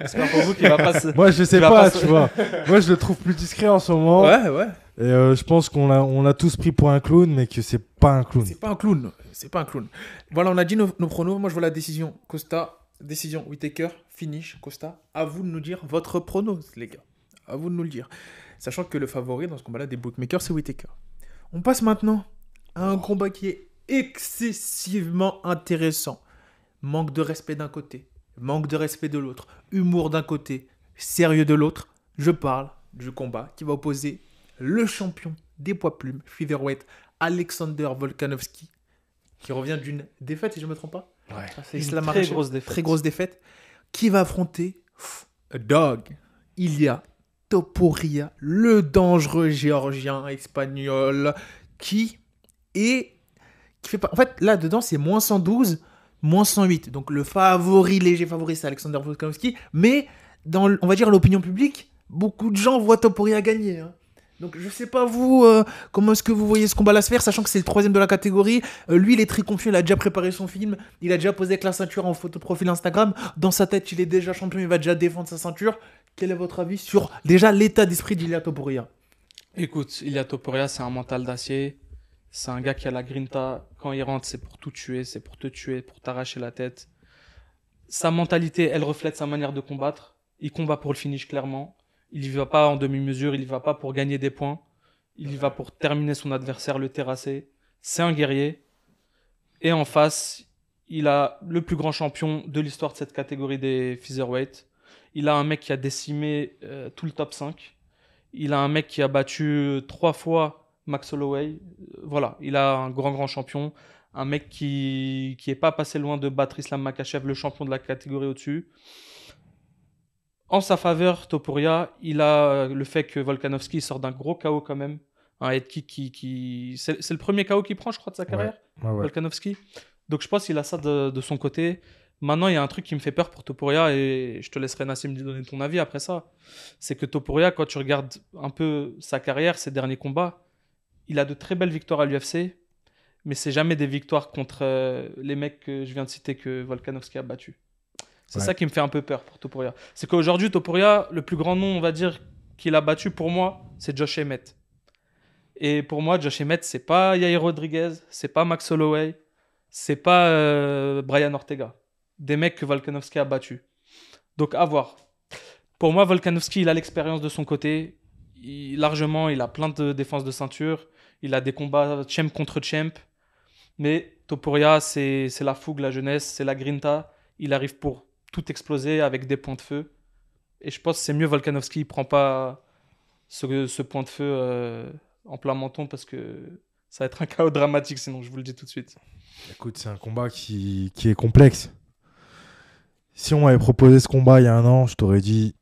J'espère pour vous qu'il va pas se... Moi, je sais Tu vas pas, pas se- tu vois. Moi, je le trouve plus discret en ce moment. Ouais, ouais. Et euh, je pense qu'on l'a, on l'a tous pris pour un clown, mais que c'est pas un clown. C'est pas un clown. C'est pas un clown. Voilà, on a dit nos, nos pronos. Moi, je vois la décision. Costa, décision Whitaker, finish. Costa, à vous de nous dire votre pronos, les gars. À vous de nous le dire. Sachant que le favori dans ce combat-là des bookmakers, c'est Whitaker. On passe maintenant à un combat qui est excessivement intéressant. Manque de respect d'un côté, manque de respect de l'autre, humour d'un côté, sérieux de l'autre. Je parle du combat qui va opposer le champion des poids plumes, featherweight, Alexander Volkanovski, qui revient d'une défaite, si je ne me trompe pas. Ouais. C'est Une Islam très grosse défaite. Très grosse défaite. Qui va affronter a dog. Il y a Topuria, le dangereux géorgien espagnol, qui est. Qui fait pas... En fait, là-dedans, c'est moins 112, moins 108. Donc le favori, léger favori, c'est Alexander Volkanovski. Mais dans, on va dire, l'opinion publique, beaucoup de gens voient Topuria gagner. hein. Donc je sais pas vous, euh, comment est-ce que vous voyez ce combat-là se faire, sachant que c'est le troisième de la catégorie. Euh, lui, il est très confiant, il a déjà préparé son film, il a déjà posé avec la ceinture en photo profil Instagram. Dans sa tête, il est déjà champion, il va déjà défendre sa ceinture. Quel est votre avis sur déjà l'état d'esprit d'Ilia Topuria? Écoute, Ilia Topuria, c'est un mental d'acier. C'est un gars qui a la grinta. Quand il rentre, c'est pour tout tuer, c'est pour te tuer, pour t'arracher la tête. Sa mentalité, elle reflète sa manière de combattre. Il combat pour le finish, clairement. Il y va pas en demi-mesure, il y va pas pour gagner des points. Il y va pour terminer son adversaire, le terrasser. C'est un guerrier. Et en face, il a le plus grand champion de l'histoire de cette catégorie des featherweight. Il a un mec qui a décimé euh, tout le top 5. Il a un mec qui a battu euh, trois fois Max Holloway. Euh, Voilà, il a un grand, grand champion. Un mec qui qui est pas passé loin de battre Islam Makhachev, le champion de la catégorie au-dessus. En sa faveur, Topuria, il a le fait que Volkanovski sort d'un gros KO quand même. Un head kick qui... qui... C'est le premier KO qu'il prend, je crois, de sa carrière, Ouais, ouais. Volkanovski. Donc je pense qu'il a ça de, de son côté. Maintenant, il y a un truc qui me fait peur pour Topuria et je te laisserai Nassim donner ton avis après ça. C'est que Topuria, quand tu regardes un peu sa carrière, ses derniers combats, il a de très belles victoires à l'UFC, mais c'est jamais des victoires contre euh, les mecs que je viens de citer que Volkanovski a battu. C'est Ouais. ça qui me fait un peu peur pour Topuria. C'est qu'aujourd'hui, Topuria, le plus grand nom, on va dire, qu'il a battu pour moi, c'est Josh Emmett. Et pour moi, Josh Emmett, c'est pas Yair Rodriguez, c'est pas Max Holloway, c'est pas euh, Brian Ortega. Des mecs que Volkanovski a battus. Donc, à voir. Pour moi, Volkanovski, il a l'expérience de son côté. Il- largement, il a plein de défenses de ceinture. Il a des combats champ contre champ. Mais Topuria, c'est la fougue, la jeunesse, c'est la grinta. Il arrive pour tout exploser avec des points de feu. Et je pense que c'est mieux Volkanovski, il prend pas ce, ce point de feu euh, en plein menton parce que ça va être un chaos dramatique sinon, je vous le dis tout de suite. Écoute, c'est un combat qui, qui est complexe. Si on m'avait proposé ce combat il y a un an, je t'aurais dit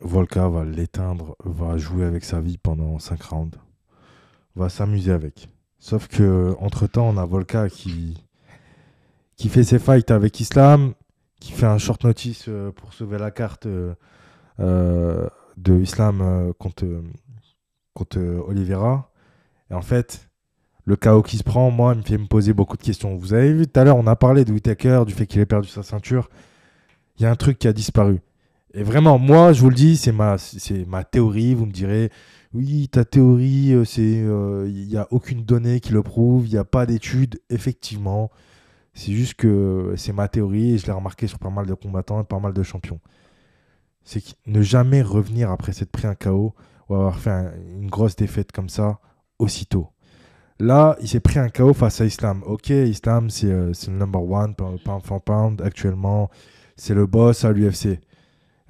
Volka va l'éteindre, va jouer avec sa vie pendant 5 rounds, va s'amuser avec. Sauf que entre temps, on a Volka qui, qui fait ses fights avec Islam, qui fait un short notice euh, pour sauver la carte euh, euh, de Islam contre, contre Oliveira. Et en fait, le chaos qui se prend, moi, il me fait me poser beaucoup de questions. Vous avez vu tout à l'heure, on a parlé de Whitaker, du fait qu'il ait perdu sa ceinture. Il y a un truc qui a disparu. Et vraiment, moi, je vous le dis, c'est ma, c'est ma théorie. Vous me direz, oui, ta théorie, euh, c'est, euh, il n'y a aucune donnée qui le prouve, il n'y a pas d'études. Effectivement, c'est juste que c'est ma théorie et je l'ai remarqué sur pas mal de combattants et pas mal de champions. C'est ne jamais revenir après s'être pris un KO ou avoir fait un- une grosse défaite comme ça aussitôt. Là, il s'est pris un KO face à Islam. Ok, Islam, c'est euh, c'est le number one, pound for pound actuellement. C'est le boss à l'UFC.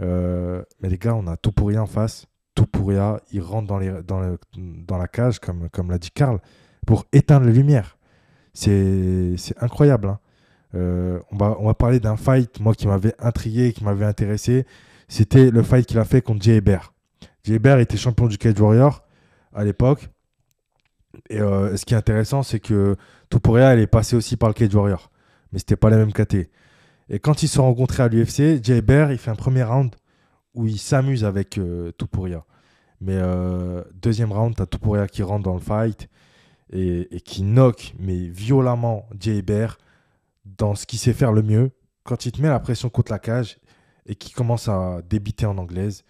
Euh, mais les gars, on a tout pour rien en face. Tout pour rien. Il rentre dans, la cage, comme, l'a dit Karl, pour éteindre les lumières. C'est incroyable. hein. Euh, on, va, parler d'un fight, moi, qui m'avait intrigué, qui m'avait intéressé. C'était le fight qu'il a fait contre Jay Hebert. Jay Hebert était champion du Cage Warrior à l'époque. Et euh, ce qui est intéressant, c'est que Topuria, elle est passée aussi par le Cage Warrior. Mais c'était pas la même KT. Et quand ils se sont rencontrés à l'UFC, Jay Bear, il fait un premier round où il s'amuse avec euh. Mais euh, deuxième round, t'as Topuria qui rentre dans le fight. et, qui knock, mais violemment, Jay Hébert dans ce qu'il sait faire le mieux, quand il te met la pression contre la cage et qu'il commence à débiter en anglaise.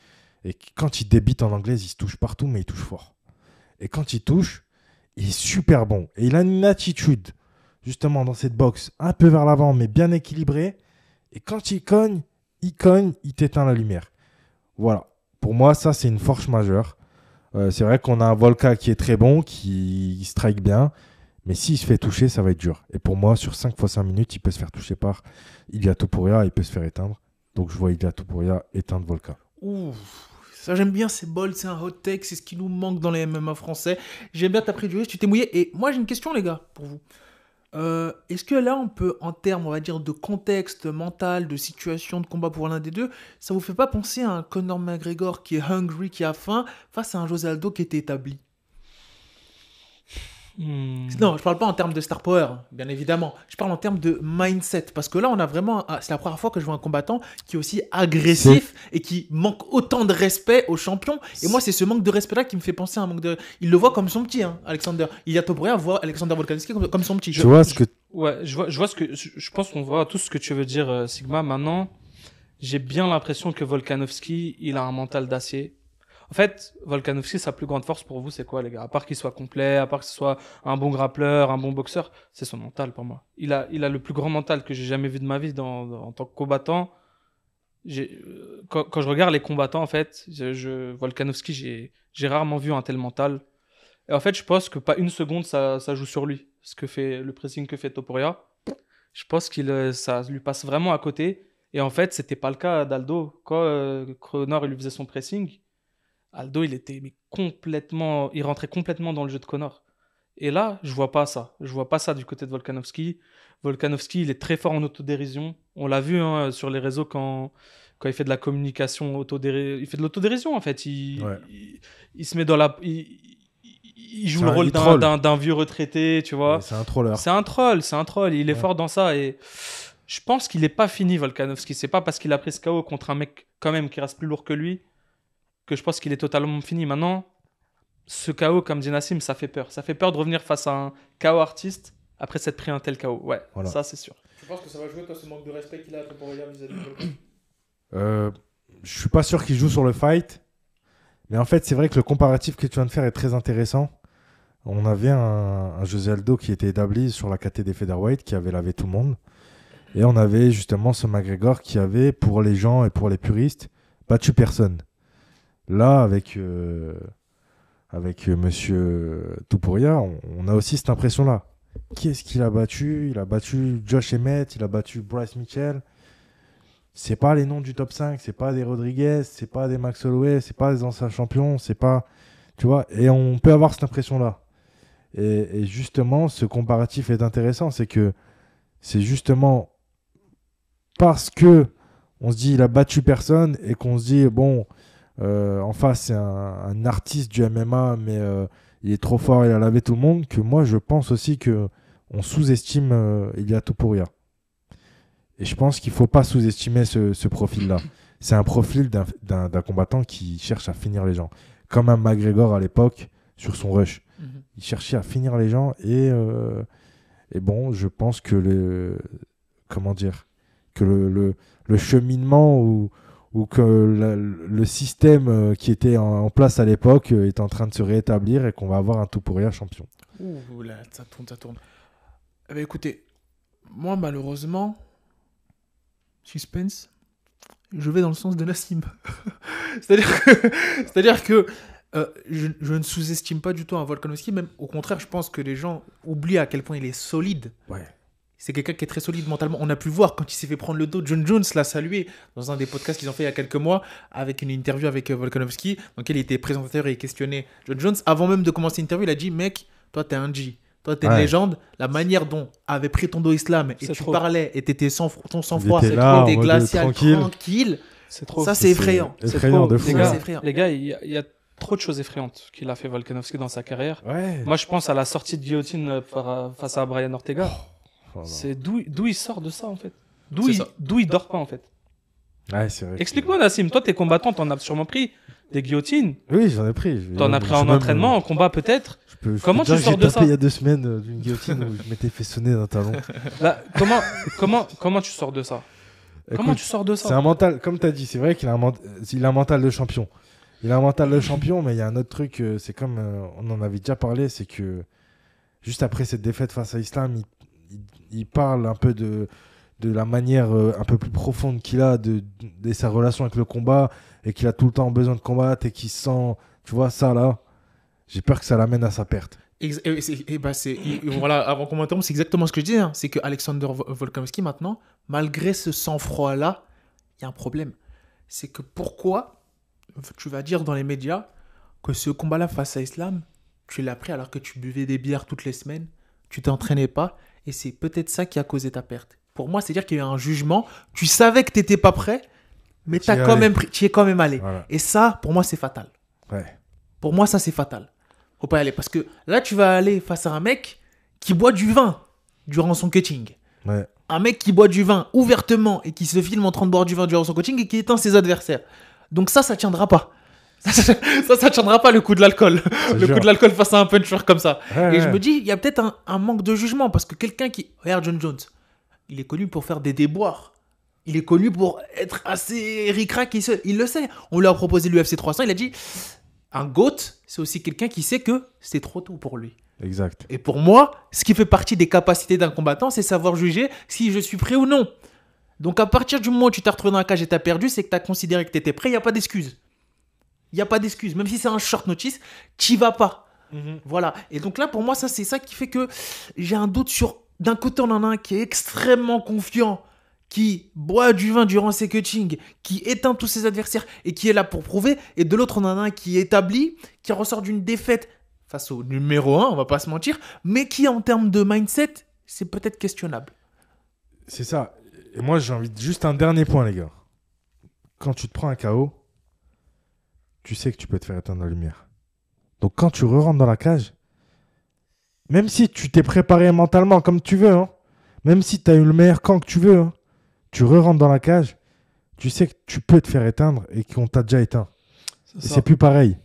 Et quand il débite en anglaise, il se touche partout, mais il touche fort. Et quand il touche, il est super bon. Et il a une attitude, justement, dans cette boxe, un peu vers l'avant, mais bien équilibrée. Et quand il cogne, il cogne, il t'éteint la lumière. Voilà. Pour moi, ça, c'est une force majeure. Euh, c'est vrai qu'on a un Volca qui est très bon, qui strike bien. Mais s'il se fait toucher, ça va être dur. Et pour moi, sur 5 fois 5 minutes, il peut se faire toucher par Ilia Topuria, il peut se faire éteindre. Donc je vois Ilia Topuria éteindre Volca. Ouh, ça j'aime bien ces bols, c'est un hot take, c'est ce qui nous manque dans les MMA français. J'aime bien ta préjugé, tu t'es mouillé. Et moi j'ai une question les gars, pour vous. Euh, Est-ce que là on peut, en termes, on va dire, de contexte mental, de situation de combat pour l'un des deux, ça vous fait pas penser à un Conor McGregor qui est hungry, qui a faim, face à un José Aldo qui était établi? Hmm. Non, je parle pas en termes de star power, bien évidemment. Je parle en termes de mindset. Parce que là, on a vraiment. C'est la première fois que je vois un combattant qui est aussi agressif et qui manque autant de respect aux champions. Et moi, c'est ce manque de respect-là qui me fait penser à un manque de. Il le voit comme son petit, hein, Alexander. Il y a Topuria voit Alexander Volkanovski comme, comme son petit. Tu vois ce que. Ouais, je vois, je vois ce que, je je pense qu'on voit tout ce que tu veux dire, euh, Sigma. Maintenant, j'ai bien l'impression que Volkanovski, il a un mental d'acier. En fait, Volkanovski, sa plus grande force pour vous, c'est quoi, les gars? À part qu'il soit complet, à part que ce soit un bon grappleur, un bon boxeur, c'est son mental pour moi. Il a, il a le plus grand mental que j'ai jamais vu de ma vie en tant que combattant. Euh, Quand, je regarde les combattants, en fait, je, Volkanovski, j'ai rarement vu un tel mental. Et en fait, je pense que pas une seconde, ça, ça joue sur lui. Ce que fait le pressing que fait Topuria, je pense qu'il euh, ça lui passe vraiment à côté. Et en fait, c'était pas le cas d'Aldo. Quand euh, Connor il lui faisait son pressing, Aldo, il était mais complètement, il rentrait complètement dans le jeu de Connor. Et là, je vois pas ça. Je vois pas ça du côté de Volkanovski. Volkanovski, il est très fort en autodérision. On l'a vu hein, sur les réseaux quand, quand il fait de la communication autodérision. Il fait de l'autodérision en fait. Il, Ouais. il, il se met dans la. Il, joue le rôle d'un- vieux retraité, tu vois. C'est un troller. C'est un troll, c'est un troll. Il est Ouais. fort dans ça et je pense qu'il est pas fini Volkanovski. C'est pas parce qu'il a pris ce KO contre un mec quand même qui reste plus lourd que lui que je pense qu'il est totalement fini. Maintenant, ce KO comme dit Nassim, ça fait peur. Ça fait peur de revenir face à un KO artiste après s'être pris un tel KO. Ouais, Voilà. ça c'est sûr. Tu penses que ça va jouer, toi, ce manque de respect qu'il a à Topuria vis-à-vis de Euh, je suis pas sûr qu'il joue sur le fight. Mais en fait, c'est vrai que le comparatif que tu viens de faire est très intéressant. On avait un, un José Aldo qui était établi sur la KT des featherweight, qui avait lavé tout le monde. Et on avait justement ce McGregor qui avait, pour les gens et pour les puristes, battu personne. Là, avec, euh, avec euh, Monsieur Topuria, on, on a aussi cette impression-là. Qui est-ce qu'il a battu? Il a battu Josh Emmett, il a battu Bryce Mitchell c'est pas les noms du top 5, c'est pas des Rodriguez, c'est pas des Max Holloway, c'est pas des anciens champions, c'est pas. Tu vois, et on peut avoir cette impression-là. Et, et justement, ce comparatif est intéressant, c'est que c'est justement parce que on se dit il a battu personne et qu'on se dit bon, euh, en face c'est un, un artiste du MMA, mais euh, il est trop fort, il a lavé tout le monde, que moi je pense aussi que on sous-estime euh, Ilia Topuria. Et je pense qu'il faut pas sous-estimer ce, ce profil-là. C'est un profil d'un- combattant qui cherche à finir les gens. Comme un McGregor à l'époque sur son rush. Il cherchait à finir les gens et, euh, et bon, je pense que le. Comment dire Que le, le, le cheminement ou, ou que la- le système euh, qui était en, en place à l'époque euh, est en train de se rétablir et qu'on va avoir un tout pour rien champion. Ouh là, ça tourne, ça tourne. Eh ben, écoutez, moi malheureusement, suspense, je vais dans le sens de Nassim. C'est-à-dire que, c'est-à-dire que euh, je, je ne sous-estime pas du tout un Volkanovski, même au contraire, je pense que les gens oublient à quel point il est solide. Ouais. C'est quelqu'un qui est très solide mentalement. On a pu voir quand il s'est fait prendre le dos. John Jones l'a salué dans un des podcasts qu'ils ont fait il y a quelques mois avec une interview avec euh, Volkanovski, dans lequel il était présentateur et il questionnait John Jones. Avant même de commencer l'interview, il a dit Mec, toi, t'es un G. Toi, t'es une légende. La manière dont avait pris ton dos islam et tu trop. parlais et t'étais sans, ton sang-froid, mode glacial, tranquille. tranquille. C'est trop. Ça, c'est effrayant. C'est Effrayant trop. de fou. Les gars, il y, a- il y a trop de choses effrayantes qu'il a fait Volkanovski dans sa carrière. Ouais. Moi, je pense à la sortie de guillotine euh, face à Brian Ortega. Oh. C'est d'où d'où il sort de ça en fait? D'où C'est il, d'où il dort pas en fait? Ouais, c'est vrai. Explique-moi Nassim, toi t'es combattant, t'en as sûrement pris des guillotines. Oui, j'en ai pris. T'en as pris en entraînement, euh, en combat peut-être? je peux- je peux Comment tu sors de tapé ça il y a deux semaines euh, d'une guillotine où je m'étais fait sonner d'un talon. Bah, comment, comment, comment tu sors de ça? Comment Écoute, tu sors de C'est ça un mental, comme tu as dit, c'est vrai qu'il a, un ment- il a un mental de champion. Il a un mental de champion, mais il y a un autre truc, euh, c'est comme euh, on en avait déjà parlé, c'est que juste après cette défaite face à Islam, il, il- parle un peu de, de la manière euh, un peu plus profonde qu'il a de, de sa relation avec le combat et qu'il a tout le temps besoin de combattre et qu'il sent, tu vois, ça là, j'ai peur que ça l'amène à sa perte. Et et bah, c'est- voilà, avant qu'on m'interrompe, c'est exactement ce que je disais. hein. C'est que Alexander Vo- Volkanovski, maintenant, malgré ce sang-froid-là, il y a un problème. C'est que pourquoi tu vas dire dans les médias que ce combat-là face à Islam, tu l'as pris alors que tu buvais des bières toutes les semaines, tu t'entraînais pas, et c'est peut-être ça qui a causé ta perte. Pour moi, c'est-à-dire qu'il y a eu un jugement, tu savais que tu n'étais pas prêt, mais tu quand même t'y es quand même allé. Voilà. Et ça, pour moi, c'est fatal. Ouais. Pour moi, ça, c'est fatal. Faut pas y aller. Parce que là, tu vas aller face à un mec qui boit du vin durant son coaching. Ouais. Un mec qui boit du vin ouvertement et qui se filme en train de boire du vin durant son coaching et qui éteint ses adversaires. Donc ça, ça tiendra pas. Ça, ça, ça tiendra pas le coup de l'alcool. Le coup de l'alcool face à un puncher comme ça. Ouais, Et je me dis, il y a peut-être un, un manque de jugement parce que quelqu'un qui. Regarde John Jones, il est connu pour faire des déboires. Il est connu pour être assez ric-rac, il, se- il le sait. On lui a proposé l'UFC 300, il a dit un GOAT, c'est aussi quelqu'un qui sait que c'est trop tôt pour lui. Exact. Et pour moi, ce qui fait partie des capacités d'un combattant, c'est savoir juger si je suis prêt ou non. Donc à partir du moment où tu t'es retrouvé dans la cage et t'as perdu, c'est que t'as considéré que t'étais prêt, il n'y a pas d'excuse. Il n'y a pas d'excuse. Même si c'est un short notice, t'y vas pas. Voilà. Et donc là, pour moi, ça, c'est ça qui fait que j'ai un doute sur. D'un côté, on en a un qui est extrêmement confiant, qui boit du vin durant ses coachings, qui éteint tous ses adversaires et qui est là pour prouver. Et de l'autre, on en a un qui est établi, qui ressort d'une défaite face au numéro 1, on va pas se mentir, mais qui, en termes de mindset, c'est peut-être questionnable. C'est ça. Et moi, j'ai envie de... Juste un dernier point, les gars. Quand tu te prends un KO, tu sais que tu peux te faire éteindre la lumière. Donc, quand tu re-rentres dans la cage, même si tu t'es préparé mentalement comme tu veux, hein, même si tu as eu le meilleur camp que tu veux, hein, tu re-rentres dans la cage, tu sais que tu peux te faire éteindre et qu'on t'a déjà éteint. C'est plus pareil.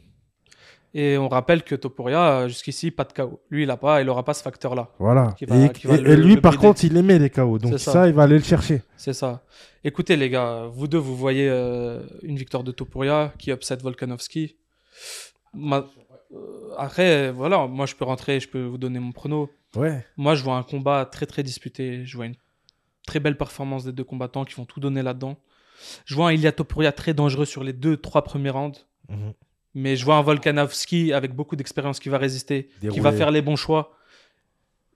Et on rappelle que Topuria, euh, jusqu'ici, pas de KO. Lui, il a pas, il aura pas ce facteur-là. Voilà. Va- et, qui va et- le- et lui, par brider. contre, il aimait les KO. Donc, ça. ça. il va aller le chercher. C'est ça. Écoutez, les gars, vous deux, vous voyez euh, une victoire de Topuria qui upset Volkanovski. Ma- euh, Après, voilà, moi, je peux rentrer, je peux vous donner mon prono. Ouais. Moi, je vois un combat très, très disputé. Je vois une très belle performance des deux combattants qui vont tout donner là-dedans. Je vois un Ilia Topuria très dangereux sur les deux, trois premiers rounds. Mhm. Mais je vois un Volkanovski avec beaucoup d'expérience qui va résister, qui va faire les bons choix.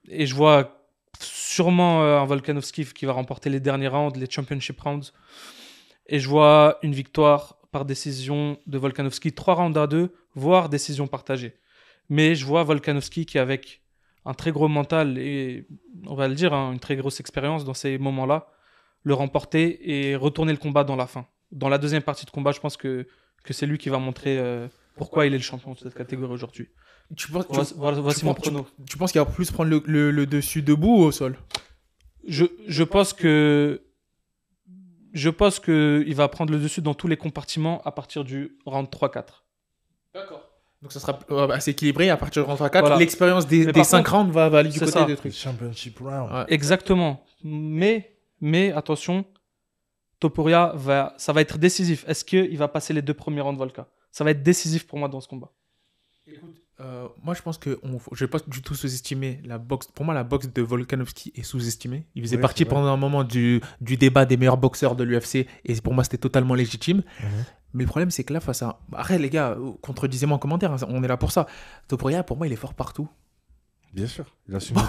Et je vois sûrement euh, un Volkanovski qui va remporter les derniers rounds, les championship rounds. Et je vois une victoire par décision de Volkanovski, 3 rounds à 2, voire décision partagée. Mais je vois Volkanovski qui, avec un très gros mental et, on va le dire, hein, une très grosse expérience dans ces moments-là, le remporter et retourner le combat dans la fin. Dans la deuxième partie de combat, je pense que, que c'est lui qui va montrer euh, pourquoi il est le champion de cette catégorie aujourd'hui. Tu penses, tu- Voici, voilà- voici tu mon penses- tu- prono. tu penses qu'il va plus prendre le, le- le dessus debout ou au sol? Je, je pense que je pense que il va prendre le dessus dans tous les compartiments à partir du round 3-4. D'accord. Donc ça sera euh, assez équilibré à partir de 3 4. Voilà. L'expérience des, des par 5 contre, rounds va, va aller du côté ça. des trucs. Championship round. Ouais. Exactement. Mais mais attention, Topuria va ça va être décisif. Est-ce qu'il va passer les deux premiers rounds Volka? Ça va être décisif pour moi dans ce combat. Euh, moi, je pense que on, je vais pas du tout sous-estimer la boxe. Pour moi, la boxe de Volkanovski est sous-estimée. Il faisait Oui, partie pendant un moment du, du débat des meilleurs boxeurs de l'UFC et pour moi, c'était totalement légitime. Mhm. Mais le problème, c'est que là, face à. Arrête, les gars, contredisez-moi en commentaire, hein, on est là pour ça. Topuria, pour moi, il est fort partout. Bien sûr. Il a soumis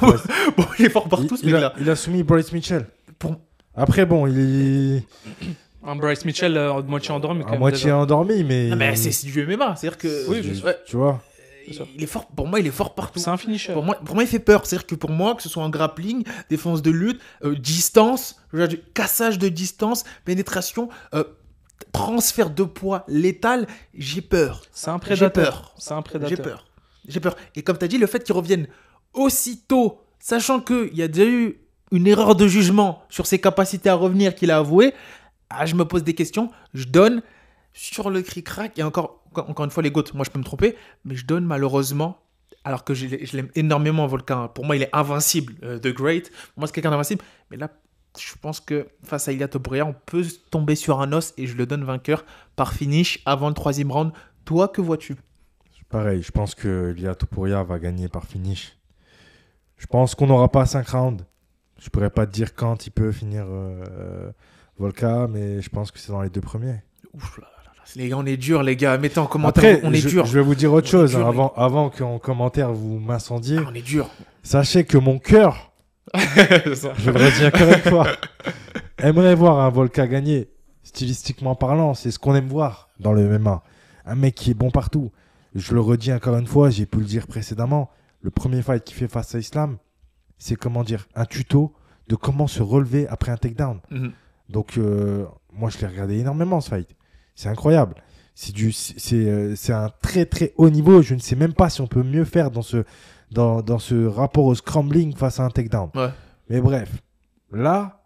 bon, il est fort partout, il, ce il a, mec-là. il a soumis Bryce Mitchell. Pour- Après, bon, il est Un Bryce Mitchell euh, moitié endormi. quand à même, moitié déjà. endormi, mais. Non, mais c'est c'est du MMA. C'est-à-dire que. Oui, sûr. ouais, tu vois. sûr. il est fort, pour moi, il est fort partout. C'est un finisher. Pour moi, pour moi, il fait peur. C'est-à-dire que pour moi, que ce soit en grappling, défense de lutte, euh, distance, je veux dire, du cassage de distance, pénétration, euh, transfert de poids létal, j'ai peur. C'est un J'ai prédateur. peur. C'est un J'ai prédateur. peur. J'ai peur. Et comme tu as dit, le fait qu'il revienne aussitôt, sachant qu'il y a déjà eu une erreur de jugement sur ses capacités à revenir qu'il a avoué, ah, je me pose des questions. Je donne sur le cric-crac. Et encore, encore une fois, les GOAT, moi je peux me tromper, mais je donne malheureusement, alors que je, l'ai- je l'aime énormément, Volcan. Pour moi, il est invincible, euh, The Great. Pour moi, c'est quelqu'un d'invincible. Mais là, je pense que face à Ilia Topuria, on peut tomber sur un os et je le donne vainqueur par finish avant le troisième round. Toi, que vois-tu? Pareil, je pense que Lia Topuria va gagner par finish. Je pense qu'on n'aura pas 5 rounds. Je pourrais pas te dire quand il peut finir euh, Volka, mais je pense que c'est dans les deux premiers. Ouf là là là, les gars, on est dur, les gars. Mettez en commentaire, Après, on est je, dur. je vais vous dire autre On chose dur, hein, avant, avant qu'en commentaire vous m'incendiez. Ah, on est dur. Sachez que mon cœur, je le redis encore une fois, aimerait voir un Volka gagner. Stylistiquement parlant, c'est ce qu'on aime voir dans le MMA. Un mec qui est bon partout. Je le redis encore une fois, j'ai pu le dire précédemment. Le premier fight qu'il fait face à Islam, c'est comment dire, un tuto de comment se relever après un takedown. Mhm. Donc, euh, moi, je l'ai regardé énormément ce fight. C'est incroyable. C'est du, c'est, euh, c'est un très très haut niveau. Je ne sais même pas si on peut mieux faire dans ce, dans, dans ce rapport au scrambling face à un takedown. Ouais. Mais bref, là,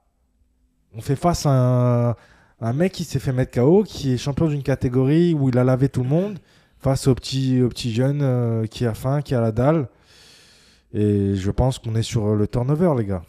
on fait face à un, un mec qui s'est fait mettre KO, qui est champion d'une catégorie où il a lavé tout le monde, face au petit, au petit jeune euh, qui a faim, qui a la dalle. Et je pense qu'on est sur le turnover, les gars.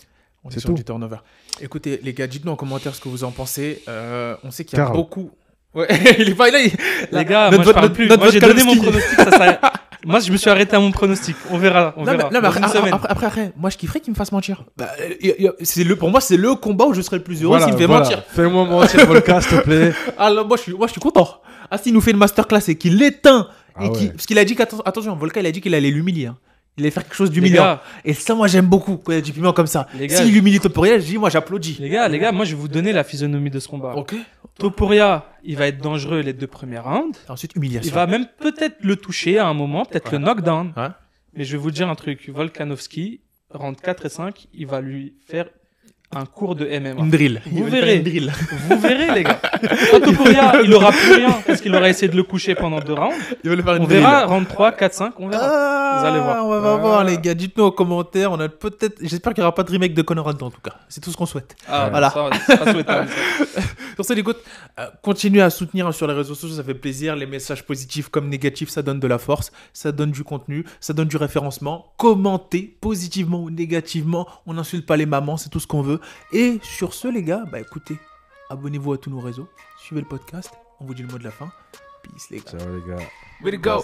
On est C'est sur tout. du turnover. Écoutez, les gars, dites-nous en commentaire ce que vous en pensez. Euh, on sait qu'il y a beaucoup. Ouais, il est pas là. il- Les gars, notre moi je parle notre- plus. notre Moi j'ai donné mon pronostic. ça sera- Moi je me suis arrêté à mon pronostic. On verra. On Non, mais, verra. non, mais Dans après, après, moi je kifferais qu'il me fasse mentir. Bah, euh, c'est le, pour moi, c'est le combat où je serais le plus heureux s'il me fait mentir. Fais-moi mentir, Volka, s'il te plaît. Ah, là, moi, je suis, moi je suis content. Ah, s'il nous fait une masterclass et qu'il l'éteint. Ah et qu'il- ouais. Parce qu'il a dit qu'attention, attention, Volca, il a dit qu'il allait l'humilier. hein. Il allait faire quelque chose d'humiliant. Et ça, moi j'aime beaucoup quand il y a du piment comme ça. S'il humilie Topuria, je dis, moi j'applaudis. les gars, les gars, moi je vais vous donner la physionomie de ce combat. Ok. Topuria, il va être dangereux les deux premiers rounds. Ensuite, humiliation. Il va même peut-être le toucher à un moment, peut-être le knockdown. Ouais. Mais je vais vous dire un truc. Volkanovski, round 4 et 5, il va lui faire un cours de MMA. Une drill. Vous Il verrez. Une drill. Vous verrez, les gars. Topuria, il aura plus rien parce qu'il aura essayé de le coucher pendant deux rounds. Il faire une On drill. verra, round 3, 4, 5, on verra. Ah, Vous allez voir. On va Ah. voir, les gars. Dites-nous en commentaire. On a peut-être. J'espère qu'il n'y aura pas de remake de Conor Hunt, en tout cas. C'est tout ce qu'on souhaite. Ah, Voilà. ça, c'est pas souhaitable. ça. Sur ce, les gouttes, euh, continuez à soutenir sur les réseaux sociaux, ça fait plaisir. Les messages positifs comme négatifs, ça donne de la force, ça donne du contenu, ça donne du référencement. Commentez positivement ou négativement, on n'insulte pas les mamans, c'est tout ce qu'on veut. Et sur ce, les gars, bah écoutez, abonnez-vous à tous nos réseaux, suivez le podcast, on vous dit le mot de la fin. Peace, les gars. Ciao, les gars. Way to go!